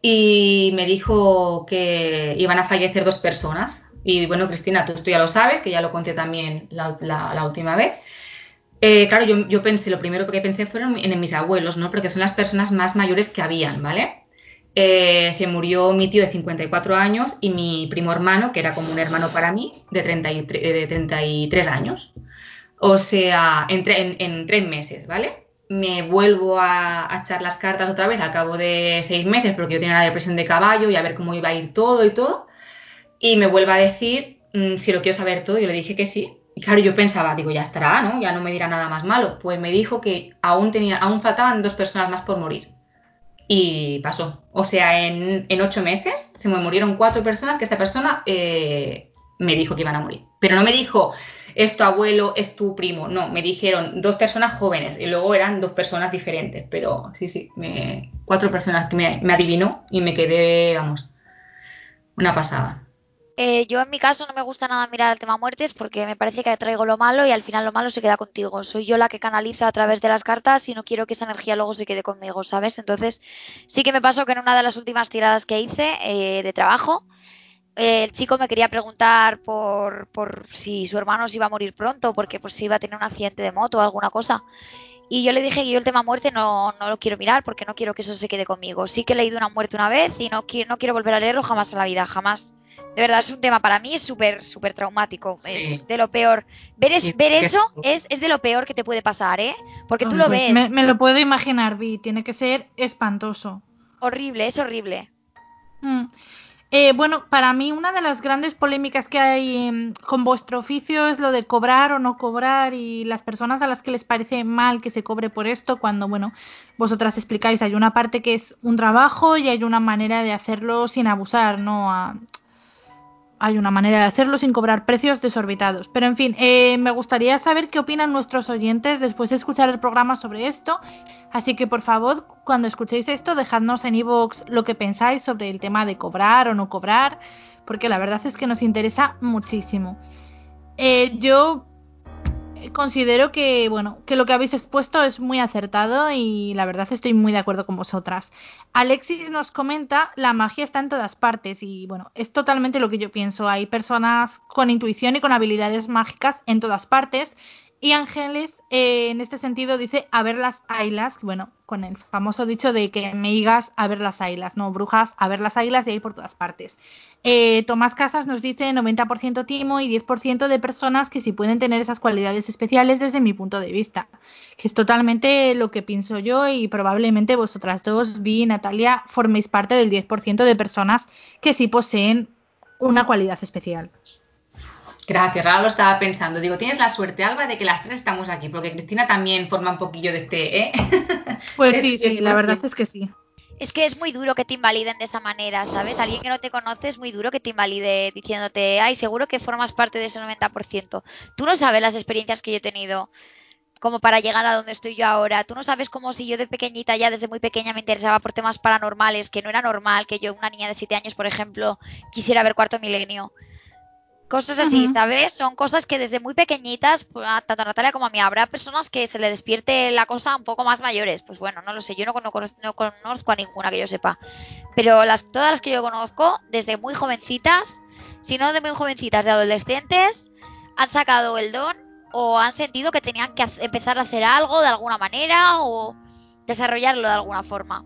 y me dijo que iban a fallecer dos personas. Y bueno, Cristina, tú esto ya lo sabes, que ya lo conté también la, última vez. Eh, claro, yo, yo pensé, lo primero que pensé fueron en, en mis abuelos, ¿no? Porque son las personas más mayores que habían, ¿vale? Eh, se murió mi tío de 54 años y mi primo hermano, que era como un hermano para mí, de, 33, de 33 años. O sea, en, en- tres meses, ¿vale? Me vuelvo a, a echar las cartas otra vez al cabo de seis meses porque yo tenía la depresión de caballo y a ver cómo iba a ir todo y todo. Y me vuelve a decir mm, si lo quiero saber todo. Yo le dije que sí. Y claro, yo pensaba, digo, ya estará, ¿no? Ya no me dirá nada más malo. Pues me dijo que aún, tenía, aún faltaban dos personas más por morir. Y pasó. O sea, en, en ocho meses se me murieron cuatro personas que esta persona eh, me dijo que iban a morir. Pero no me dijo, es tu abuelo, es tu primo. No, me dijeron dos personas jóvenes y luego eran dos personas diferentes. Pero sí, sí, me- cuatro personas que me, me adivinó y me quedé, vamos, una pasada. Eh, yo en mi caso no me gusta nada mirar el tema muertes porque me parece que traigo lo malo y al final lo malo se queda contigo. Soy yo la que canaliza a través de las cartas y no quiero que esa energía luego se quede conmigo, ¿sabes? Entonces sí que me pasó que en una de las últimas tiradas que hice eh, de trabajo, eh, el chico me quería preguntar por, por si su hermano se iba a morir pronto porque pues si iba a tener un accidente de moto o alguna cosa. Y yo le dije que yo el tema muerte no, no, lo quiero mirar porque no quiero que eso se quede conmigo. Sí que he leído una muerte una vez y no quiero, no quiero volver a leerlo jamás en la vida, jamás de verdad es un tema para mí es súper, súper traumático. Es de lo peor. Ver, ver eso es, es, de lo peor que te puede pasar, ¿eh? Porque tú lo pues ves. Me, lo puedo imaginar, Vi. Tiene que ser espantoso. Horrible, es horrible. Mm. Eh, bueno, para mí una de las grandes polémicas que hay mm, con vuestro oficio es lo de cobrar o no cobrar y las personas a las que les parece mal que se cobre por esto, cuando, bueno, vosotras explicáis, hay una parte que es un trabajo y hay una manera de hacerlo sin abusar, ¿no? Hay una manera de hacerlo sin cobrar precios desorbitados. Pero en fin, eh, me gustaría saber qué opinan nuestros oyentes después de escuchar el programa sobre esto. Así que por favor, cuando escuchéis esto, dejadnos en iVoox lo que pensáis sobre el tema de cobrar o no cobrar, porque la verdad es que nos interesa muchísimo. Eh, yo considero que, bueno, que lo que habéis expuesto es muy acertado y la verdad estoy muy de acuerdo con vosotras. Alexis nos comenta, la magia está en todas partes y, bueno, es totalmente lo que yo pienso. Hay personas con intuición y con habilidades mágicas en todas partes y Ángeles, eh, en este sentido, dice a ver las ailas, bueno, con el famoso dicho de que me digas a ver las ailas, no brujas, a ver las ailas y ahí por todas partes. Eh, Tomás Casas nos dice 90% timo y 10% de personas que sí pueden tener esas cualidades especiales desde mi punto de vista, que es totalmente lo que pienso yo y probablemente vosotras dos, Vi y Natalia, forméis parte del 10% de personas que sí poseen una cualidad especial. Gracias, ahora lo estaba pensando. Digo, tienes la suerte, Alba, de que las tres estamos aquí, porque Cristina también forma un poquillo de este, ¿eh? Pues sí, sí, la verdad es que sí. Es que es muy duro que te invaliden de esa manera, ¿sabes? Alguien que no te conoce es muy duro que te invalide diciéndote, ay, seguro que formas parte de ese 90%. Tú no sabes las experiencias que yo he tenido como para llegar a donde estoy yo ahora. Tú no sabes cómo si yo de pequeñita, ya desde muy pequeña, me interesaba por temas paranormales, que no era normal que yo, una niña de 7 años, por ejemplo, quisiera ver cuarto milenio. Cosas así, ¿sabes? Son cosas que desde muy pequeñitas, pues, tanto a Natalia como a mí, habrá personas que se le despierte la cosa un poco más mayores. Pues bueno, no lo sé, yo no, conozco a ninguna que yo sepa. Pero las, todas las que yo conozco, desde muy jovencitas, si no de muy jovencitas, de adolescentes, han sacado el don o han sentido que tenían que empezar a hacer algo de alguna manera o desarrollarlo de alguna forma.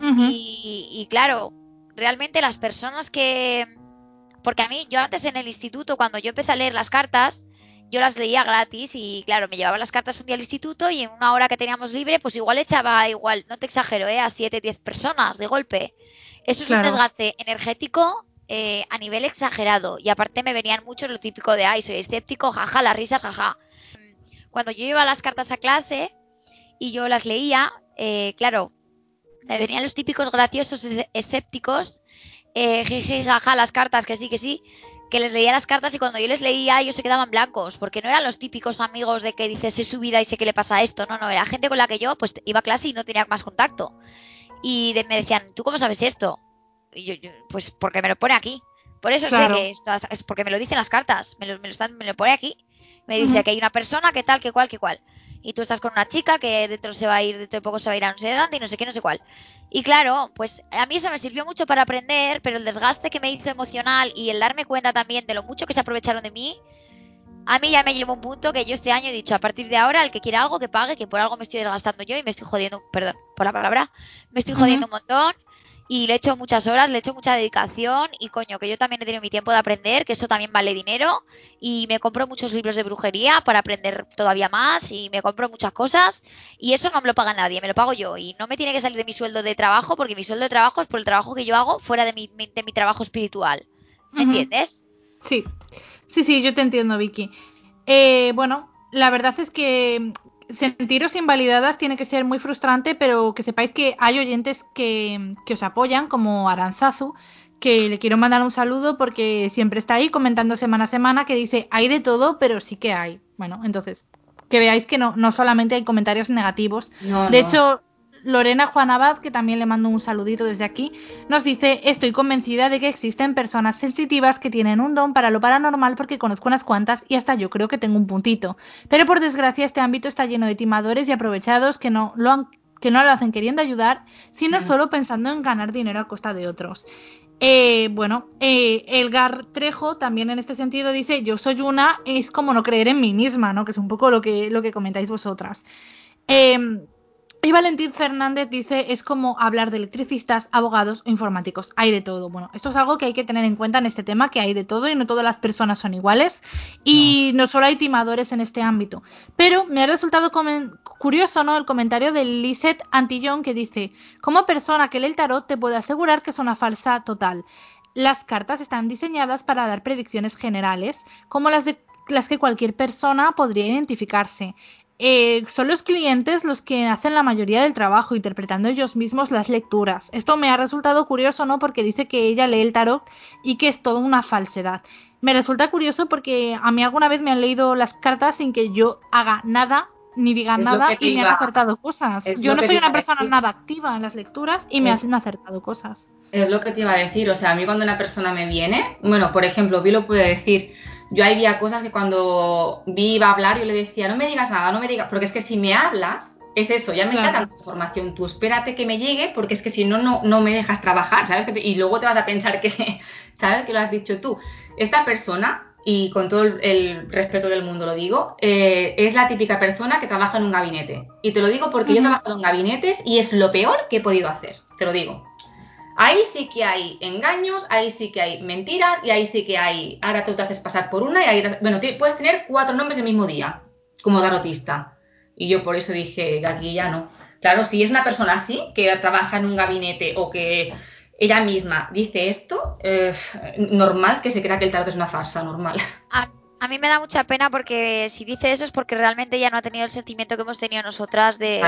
y claro, realmente las personas que porque a mí, yo antes en el instituto, cuando yo empecé a leer las cartas, yo las leía gratis y claro, me llevaba las cartas un día al instituto y en una hora que teníamos libre, pues igual echaba igual, no te exagero, ¿eh? a 7, 10 personas de golpe. Eso es un desgaste energético eh, a nivel exagerado. Y aparte me venían mucho lo típico de, ay, soy escéptico, jaja, las risas, jaja. Cuando yo iba las cartas a clase y yo las leía, eh, claro, me venían los típicos graciosos escépticos eh, jaja, las cartas, que sí, que sí, que les leía las cartas y cuando yo les leía ellos se quedaban blancos, porque no eran los típicos amigos de que dices, es su vida y sé que le pasa esto, no, no, era gente con la que yo pues iba a clase y no tenía más contacto. Y me decían, ¿tú cómo sabes esto? Y yo, pues porque me lo pone aquí. Por eso sé que esto es porque me lo dicen las cartas, me lo, me lo, están, me lo pone aquí. Me dice que hay una persona que tal, que cual, que cual. Y tú estás con una chica que dentro se va a ir, dentro de poco se va a ir a no sé dónde y no sé qué, no sé cuál. Y claro, pues a mí eso me sirvió mucho para aprender, pero el desgaste que me hizo emocional y el darme cuenta también de lo mucho que se aprovecharon de mí, a mí ya me llevó un punto que yo este año he dicho, a partir de ahora, el que quiera algo, que pague, que por algo me estoy desgastando yo y me estoy jodiendo, perdón por la palabra, me estoy jodiendo un montón y le he hecho muchas horas, le he hecho mucha dedicación y coño, que yo también he tenido mi tiempo de aprender, que eso también vale dinero y me compro muchos libros de brujería para aprender todavía más y me compro muchas cosas y eso no me lo paga nadie, me lo pago yo y no me tiene que salir de mi sueldo de trabajo porque mi sueldo de trabajo es por el trabajo que yo hago fuera de mi, de mi trabajo espiritual. ¿Me entiendes? Sí, sí, sí, yo te entiendo, Vicky. Eh, bueno, la verdad es que sentiros invalidadas tiene que ser muy frustrante, pero que sepáis que hay oyentes que, os apoyan, como Aranzazu, que le quiero mandar un saludo porque siempre está ahí comentando semana a semana, que dice, hay de todo, pero sí que hay. Bueno, entonces, que veáis que no, no solamente hay comentarios negativos. de hecho, Lorena Juan Abad, que también le mando un saludito desde aquí, nos dice, estoy convencida de que existen personas sensitivas que tienen un don para lo paranormal porque conozco unas cuantas y hasta yo creo que tengo un puntito. Pero por desgracia este ámbito está lleno de timadores y aprovechados que no lo han que no lo hacen queriendo ayudar, sino solo pensando en ganar dinero a costa de otros. Eh, bueno, eh, Elgar Trejo también en este sentido dice, yo soy una, es como no creer en mí misma, ¿no? Que es un poco lo que, lo que comentáis vosotras. Eh, y Valentín Fernández dice, es como hablar de electricistas, abogados o informáticos. Hay de todo. Bueno, esto es algo que hay que tener en cuenta en este tema, que hay de todo y no todas las personas son iguales. Y no, solo hay timadores en este ámbito. Pero me ha resultado curioso, ¿no? El comentario de Lisette Antillón que dice, como persona que lee el tarot te puedo asegurar que es una falsa total. Las cartas están diseñadas para dar predicciones generales, como las de las que cualquier persona podría identificarse. Eh, son los clientes los que hacen la mayoría del trabajo, interpretando ellos mismos las lecturas. Esto me ha resultado curioso, ¿no? Porque dice que ella lee el tarot y que es toda una falsedad. Me resulta curioso porque a mí alguna vez me han leído las cartas sin que yo haga nada ni diga nada y me han acertado cosas. yo no soy una persona nada activa en las lecturas y me han acertado cosas. Es lo que te iba a decir, o sea, a mí cuando una persona me viene, bueno, por ejemplo, Vi lo puede decir, yo había cosas que cuando Vi iba a hablar yo le decía, no me digas nada, no me digas, porque es que si me hablas, es eso, ya me estás dando información, tú espérate que me llegue, porque es que si no, no, no me dejas trabajar, ¿sabes? Y luego te vas a pensar que, ¿sabes? Que lo has dicho tú. Esta persona, y con todo el, respeto del mundo lo digo, eh, es la típica persona que trabaja en un gabinete. Y te lo digo porque yo he trabajado en gabinetes y es lo peor que he podido hacer, te lo digo. Ahí sí que hay engaños, ahí sí que hay mentiras y ahí sí que hay. Ahora tú te haces pasar por una y ahí. Bueno, puedes tener cuatro nombres el mismo día, como tarotista. Y yo por eso dije que aquí ya no. Claro, si es una persona así, que trabaja en un gabinete o que ella misma dice esto, eh, normal que se crea que el tarot es una farsa, normal. A, mí me da mucha pena porque si dice eso es porque realmente ella no ha tenido el sentimiento que hemos tenido nosotras de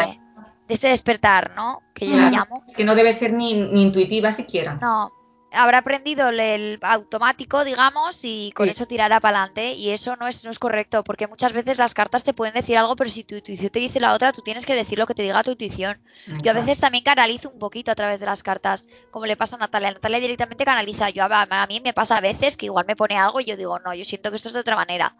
de este despertar, ¿no? Que yo le llamo. Es que no debe ser ni, intuitiva siquiera. No, habrá aprendido el, automático, digamos, y con eso tirará para adelante. Y eso no es, no es correcto, porque muchas veces las cartas te pueden decir algo, pero si tu intuición te dice la otra, tú tienes que decir lo que te diga tu intuición. Yo a veces también canalizo un poquito a través de las cartas, como le pasa a Natalia. Natalia directamente canaliza. Yo a, a mí me pasa a veces que igual me pone algo y yo digo, no, yo siento que esto es de otra manera.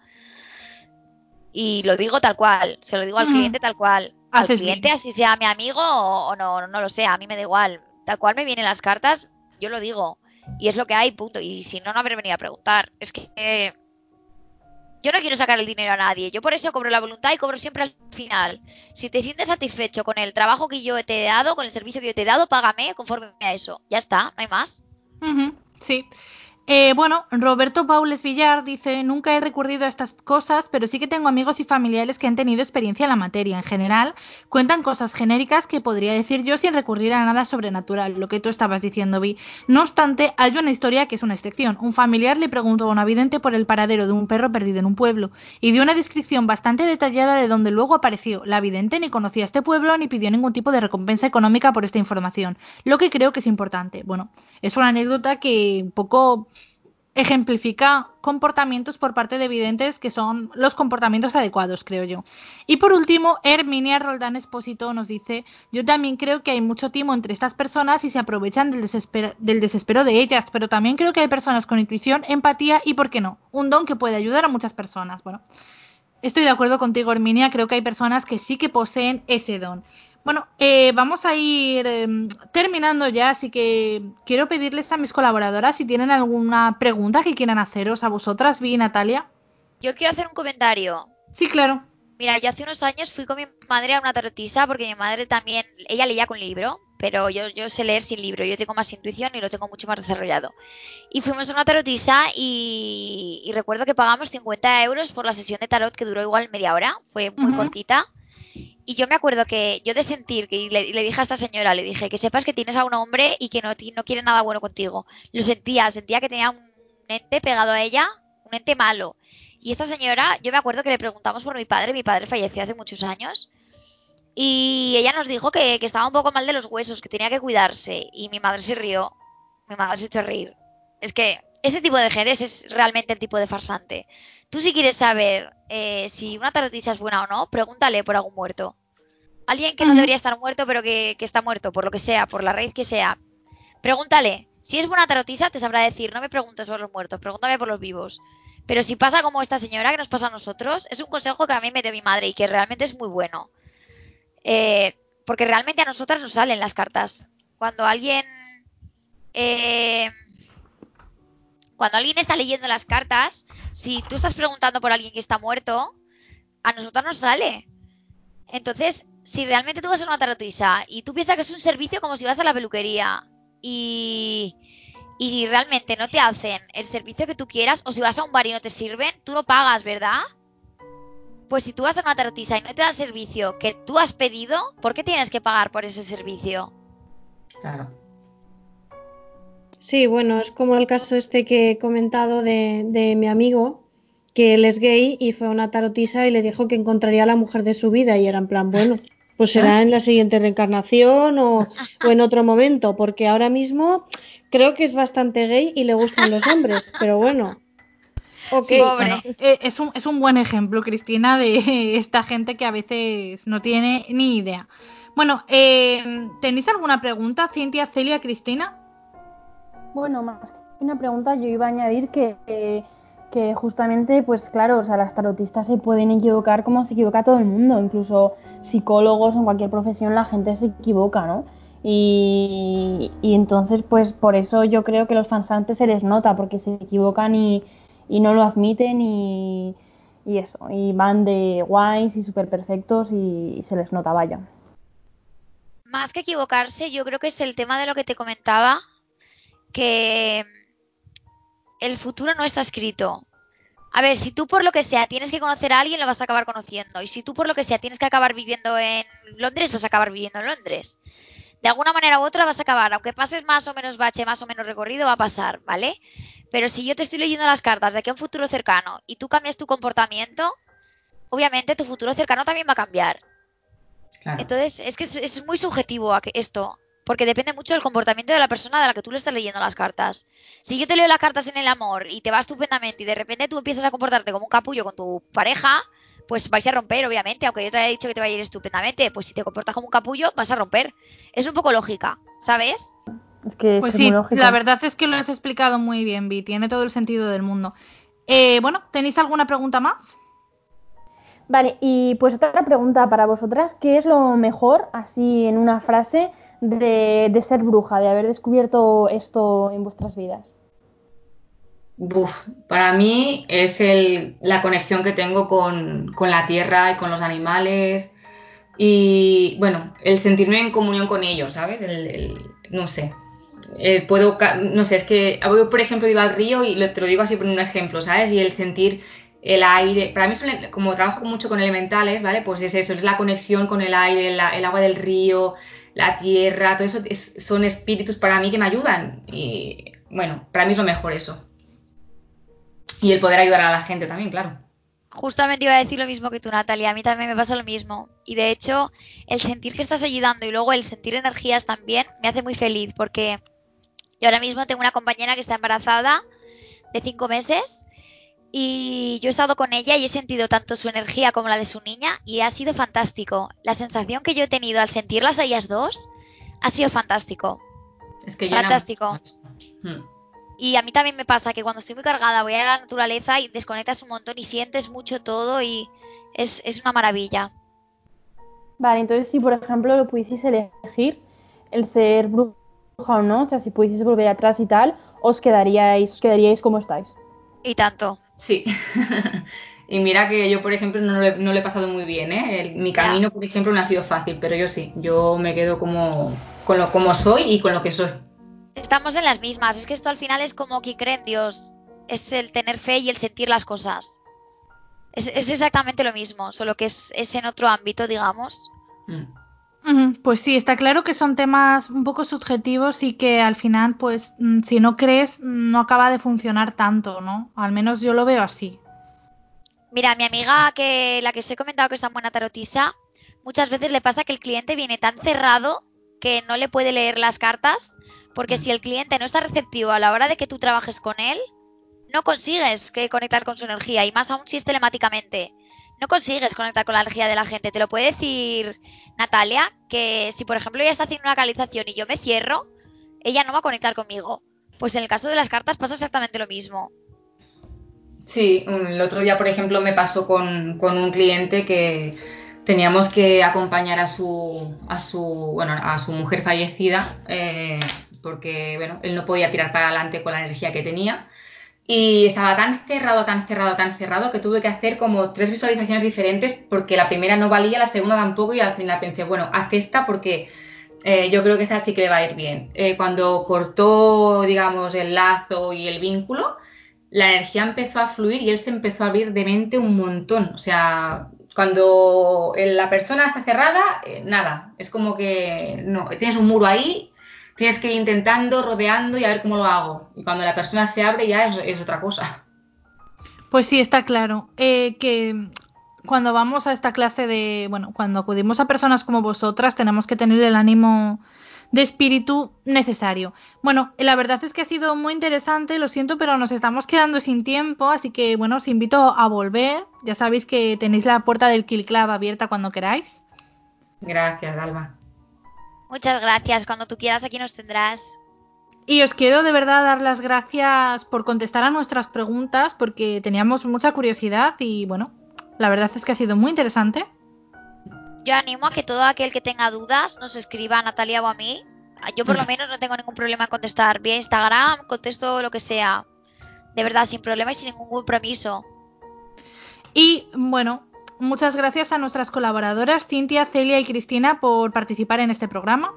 Y lo digo tal cual, se lo digo al cliente tal cual al cliente, así sea mi amigo o, no, no lo sé, a mí me da igual. Tal cual me vienen las cartas, yo lo digo. Y es lo que hay, punto. Y si no, no habré venido a preguntar. Es que yo no quiero sacar el dinero a nadie. Yo por eso cobro la voluntad y cobro siempre al final. Si te sientes satisfecho con el trabajo que yo te he dado, con el servicio que yo te he dado, págame conforme a eso. Ya está, no hay más. sí. Eh, bueno, Roberto Paules Villar dice, nunca he recurrido a estas cosas, pero sí que tengo amigos y familiares que han tenido experiencia en la materia. En general, cuentan cosas genéricas que podría decir yo sin recurrir a nada sobrenatural, lo que tú estabas diciendo, Vi. No obstante, hay una historia que es una excepción. Un familiar le preguntó a una vidente por el paradero de un perro perdido en un pueblo y dio una descripción bastante detallada de donde luego apareció. La vidente ni conocía este pueblo ni pidió ningún tipo de recompensa económica por esta información, lo que creo que es importante. Bueno, es una anécdota que un poco ejemplifica comportamientos por parte de evidentes que son los comportamientos adecuados, creo yo. Y por último, Herminia Roldán Espósito nos dice, yo también creo que hay mucho timo entre estas personas y se aprovechan del desespero, del desespero de ellas, pero también creo que hay personas con intuición, empatía y, ¿por qué no?, un don que puede ayudar a muchas personas. Bueno, estoy de acuerdo contigo, Herminia, creo que hay personas que sí que poseen ese don. Bueno, eh, vamos a ir em, terminando ya, así que quiero pedirles a mis colaboradoras si tienen alguna pregunta que quieran haceros a vosotras, Vi Natalia. Yo quiero hacer un comentario. Sí, claro. Mira, yo hace unos años fui con mi madre a una tarotisa porque mi madre también, ella leía con libro, pero yo, yo sé leer sin libro, yo tengo más intuición y lo tengo mucho más desarrollado. Y fuimos a una tarotisa y, recuerdo que pagamos 50 euros por la sesión de tarot que duró igual media hora, fue muy cortita. Y yo me acuerdo que yo de sentir, que le, dije a esta señora, le dije que sepas que tienes a un hombre y que no, no quiere nada bueno contigo. Lo sentía, sentía que tenía un ente pegado a ella, un ente malo. Y esta señora, yo me acuerdo que le preguntamos por mi padre, mi padre falleció hace muchos años. Y ella nos dijo que, que estaba un poco mal de los huesos, que tenía que cuidarse. Y mi madre se rió. Mi madre se echó a reír. Es que ese tipo de gente es realmente el tipo de farsante. Tú si quieres saber eh, si una tarotista es buena o no, pregúntale por algún muerto. alguien que no debería estar muerto, pero que, que está muerto, por lo que sea, por la raíz que sea, pregúntale. Si es buena tarotisa, te sabrá decir, no me preguntes por los muertos, pregúntame por los vivos. Pero si pasa como esta señora que nos pasa a nosotros, es un consejo que a mí me dio mi madre y que realmente es muy bueno. Eh, porque realmente a nosotras nos salen las cartas. Cuando alguien. eh, cuando alguien está leyendo las cartas, si tú estás preguntando por alguien que está muerto, a nosotras nos sale. Entonces, si realmente tú vas a una tarotisa y tú piensas que es un servicio como si vas a la peluquería y, y si realmente no te hacen el servicio que tú quieras o si vas a un bar y no te sirven, tú no pagas, ¿verdad? Pues si tú vas a una tarotisa y no te da el servicio que tú has pedido, ¿por qué tienes que pagar por ese servicio? Claro. Sí, bueno, es como el caso este que he comentado de, de mi amigo, que él es gay y fue a una tarotisa y le dijo que encontraría a la mujer de su vida y era en plan, bueno, pues será en la siguiente reencarnación o, o en otro momento, porque ahora mismo creo que es bastante gay y le gustan los hombres, pero bueno. Sí, Pobre. bueno, eh, es, un, es un buen ejemplo, Cristina, de esta gente que a veces no tiene ni idea. Bueno, eh, ¿tenéis alguna pregunta, Cintia, Celia, Cristina? Bueno, más que una pregunta, yo iba a añadir que, que, que justamente, pues claro, o sea, las tarotistas se pueden equivocar como se equivoca todo el mundo, incluso psicólogos en cualquier profesión la gente se equivoca, ¿no? Y, y entonces, pues por eso yo creo que los fansantes se les nota, porque se equivocan y, no lo admiten y, y eso, y van de guays y súper perfectos y se les nota, vaya. Más que equivocarse, yo creo que es el tema de lo que te comentaba, que el futuro no está escrito. A ver, si tú por lo que sea tienes que conocer a alguien, lo vas a acabar conociendo. Y si tú por lo que sea tienes que acabar viviendo en Londres, vas a acabar viviendo en Londres. De alguna manera u otra vas a acabar, aunque pases más o menos bache, más o menos recorrido, va a pasar, ¿vale? Pero si yo te estoy leyendo las cartas de aquí a un futuro cercano y tú cambias tu comportamiento, obviamente tu futuro cercano también va a cambiar. claro. Entonces, es que es, es muy subjetivo a que- esto, porque depende mucho del comportamiento de la persona de la que tú le estás leyendo las cartas. Si yo te leo las cartas en el amor y te va estupendamente y de repente tú empiezas a comportarte como un capullo con tu pareja, pues vais a romper, obviamente, aunque yo te haya dicho que te va a ir estupendamente, pues si te comportas como un capullo, vas a romper. Es un poco lógica, ¿sabes? Es que Pues es sí, la verdad es que lo has explicado muy bien, Vi, tiene todo el sentido del mundo. Eh, bueno, ¿tenéis alguna pregunta más? Vale, y pues otra pregunta para vosotras, ¿qué es lo mejor, así en una frase, de, de ser bruja, de haber descubierto esto en vuestras vidas? Buf, para mí es el, la conexión que tengo con, con la tierra y con los animales y bueno, el sentirme en comunión con ellos, ¿sabes? El, el- no sé, Eh, puedo, no sé, es que por ejemplo he ido al río y te lo digo así por un ejemplo, ¿sabes? Y el sentir el aire, para mí como trabajo mucho con elementales, ¿vale? Pues es eso, es la conexión con el aire, el agua del río, la tierra, todo eso es- son espíritus para mí que me ayudan y bueno, para mí es lo mejor eso. Y el poder ayudar a la gente también, claro. Justamente iba a decir lo mismo que tú, Natalia. A mí también me pasa lo mismo. Y de hecho, el sentir que estás ayudando y luego el sentir energías también me hace muy feliz porque yo ahora mismo tengo una compañera que está embarazada de cinco meses y yo he estado con ella y he sentido tanto su energía como la de su niña y ha sido fantástico. La sensación que yo he tenido al sentirlas a ellas dos ha sido fantástico. Es que Fantástico. mucho esto. Mm. Y a mí también me pasa que cuando estoy muy cargada voy a la naturaleza y desconectas un montón y sientes mucho todo y es, es una maravilla. Vale, entonces si por ejemplo lo pudieseis elegir, el ser bruja o no, o sea, si pudieseis volver atrás y tal, os quedaríais, os quedaríais como estáis. Y tanto. Sí. y mira que yo, por ejemplo, no lo he, no lo he pasado muy bien, ¿eh? El- mi camino, por ejemplo, no ha sido fácil, pero yo sí. Yo me quedo como, con lo, como soy y con lo que soy. Estamos en las mismas. Es que esto al final es como quien cree en Dios. Es el tener fe y el sentir las cosas. Es, es exactamente lo mismo, solo que es, es en otro ámbito, digamos. Mm. Pues sí, está claro que son temas un poco subjetivos y que al final, pues, mm, si no crees, no acaba de funcionar tanto, ¿no? Al menos yo lo veo así. Mira, mi amiga, que la que os he comentado que es tan buena tarotisa, muchas veces le pasa que el cliente viene tan cerrado que no le puede leer las cartas, porque Mm. si el cliente no está receptivo a la hora de que tú trabajes con él, no consigues que conectar con su energía, y más aún si es telemáticamente. No consigues conectar con la energía de la gente. Te lo puede decir Natalia, que si por ejemplo ella está haciendo una canalización y yo me cierro, ella no va a conectar conmigo. Pues en el caso de las cartas pasa exactamente lo mismo. Sí, el otro día, por ejemplo, me pasó con, un cliente que teníamos que acompañar a su, a su, bueno, a su mujer fallecida, eh, porque bueno, él no podía tirar para adelante con la energía que tenía. Y estaba tan cerrado, tan cerrado, tan cerrado que tuve que hacer como tres visualizaciones diferentes porque la primera no valía, la segunda tampoco y al final pensé, bueno, haz esta porque eh, yo creo que esa sí que le va a ir bien. Eh, cuando cortó, digamos, el lazo y el vínculo, la energía empezó a fluir y él se empezó a abrir de mente un montón. O sea, cuando la persona está cerrada, eh, nada, es como que no, tienes un muro ahí, tienes que ir intentando, rodeando y a ver cómo lo hago. Y cuando la persona se abre ya es, otra cosa. Pues sí, está claro. que cuando vamos a esta clase de, bueno, cuando acudimos a personas como vosotras, tenemos que tener el ánimo de espíritu necesario. Bueno, la verdad es que ha sido muy interesante, lo siento, pero nos estamos quedando sin tiempo, así que bueno, os invito a volver. Ya sabéis que tenéis la puerta del Kill Club abierta cuando queráis. Gracias, Alba. Muchas gracias, cuando tú quieras aquí nos tendrás. Y os quiero de verdad dar las gracias por contestar a nuestras preguntas, porque teníamos mucha curiosidad y bueno, la verdad es que ha sido muy interesante. Yo animo a que todo aquel que tenga dudas nos escriba a Natalia o a mí. Yo por lo menos no tengo ningún problema en contestar. Vía Instagram, contesto lo que sea. De verdad, sin problema y sin ningún compromiso. Y bueno, muchas gracias a nuestras colaboradoras Cintia, Celia y Cristina por participar en este programa.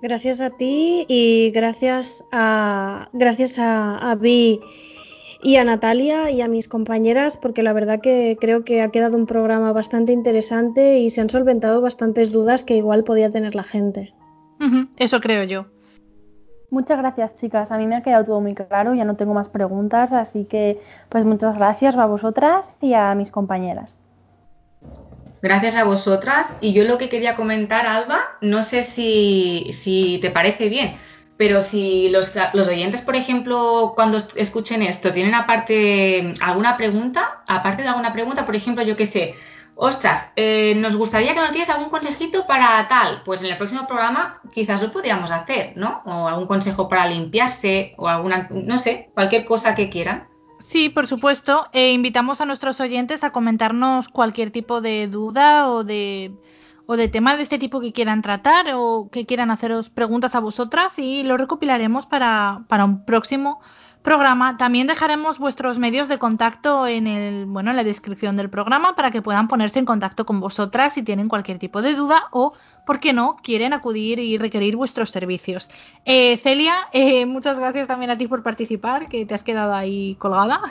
Gracias a ti y gracias a gracias a, a Vi y a Natalia y a mis compañeras, porque la verdad que creo que ha quedado un programa bastante interesante y se han solventado bastantes dudas que igual podía tener la gente. eso creo yo. Muchas gracias, chicas. A mí me ha quedado todo muy claro, ya no tengo más preguntas, así que pues muchas gracias a vosotras y a mis compañeras. Gracias a vosotras. Y yo lo que quería comentar, Alba, no sé si, si te parece bien, pero si los, oyentes, por ejemplo, cuando escuchen esto, tienen aparte alguna pregunta, aparte de alguna pregunta, por ejemplo, yo qué sé, ostras, eh, nos gustaría que nos dieras algún consejito para tal, pues en el próximo programa quizás lo podríamos hacer, ¿no? O algún consejo para limpiarse, o alguna, no sé, cualquier cosa que quieran. Sí, por supuesto. Eh, invitamos a nuestros oyentes a comentarnos cualquier tipo de duda o de o de temas de este tipo que quieran tratar o que quieran haceros preguntas a vosotras y lo recopilaremos para, para un próximo programa. También dejaremos vuestros medios de contacto en el, bueno, en la descripción del programa para que puedan ponerse en contacto con vosotras si tienen cualquier tipo de duda o, por qué no, quieren acudir y requerir vuestros servicios. Eh, Celia, eh, muchas gracias también a ti por participar, que te has quedado ahí colgada.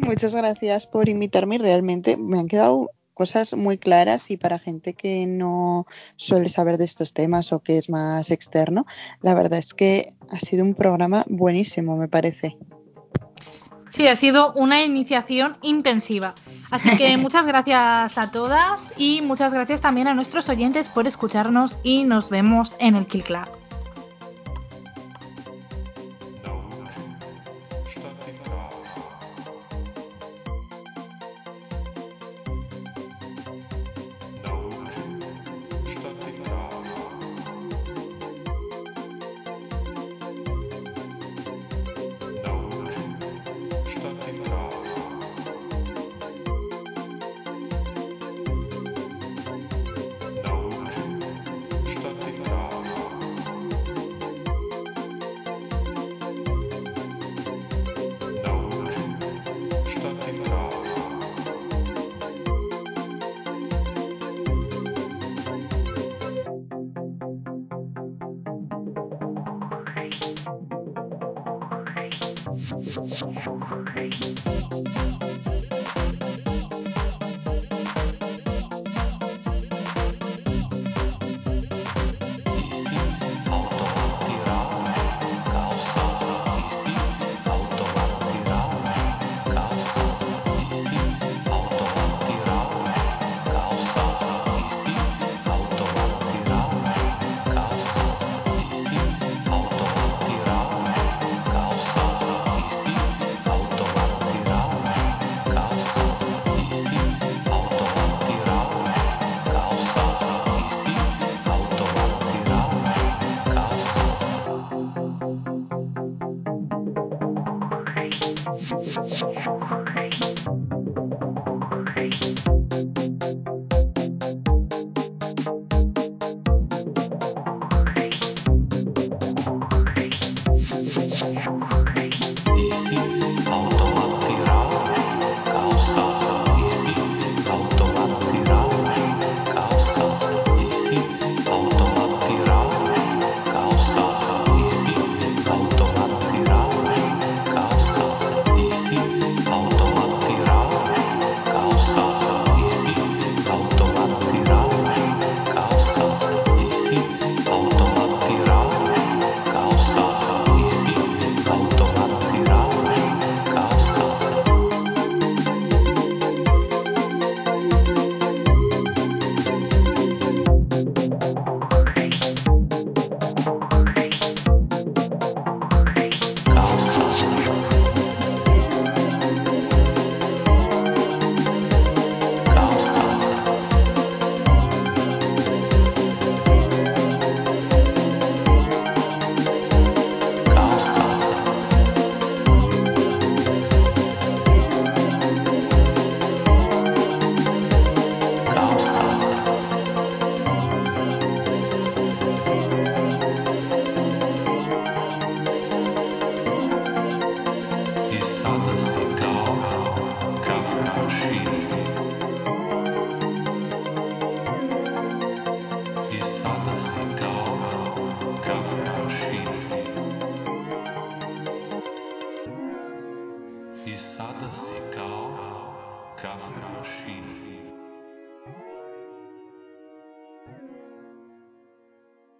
Muchas gracias por invitarme. Realmente me han quedado cosas muy claras y para gente que no suele saber de estos temas o que es más externo, la verdad es que ha sido un programa buenísimo, me parece. Sí, ha sido una iniciación intensiva. Así que muchas gracias a todas y muchas gracias también a nuestros oyentes por escucharnos y nos vemos en el Kill Club.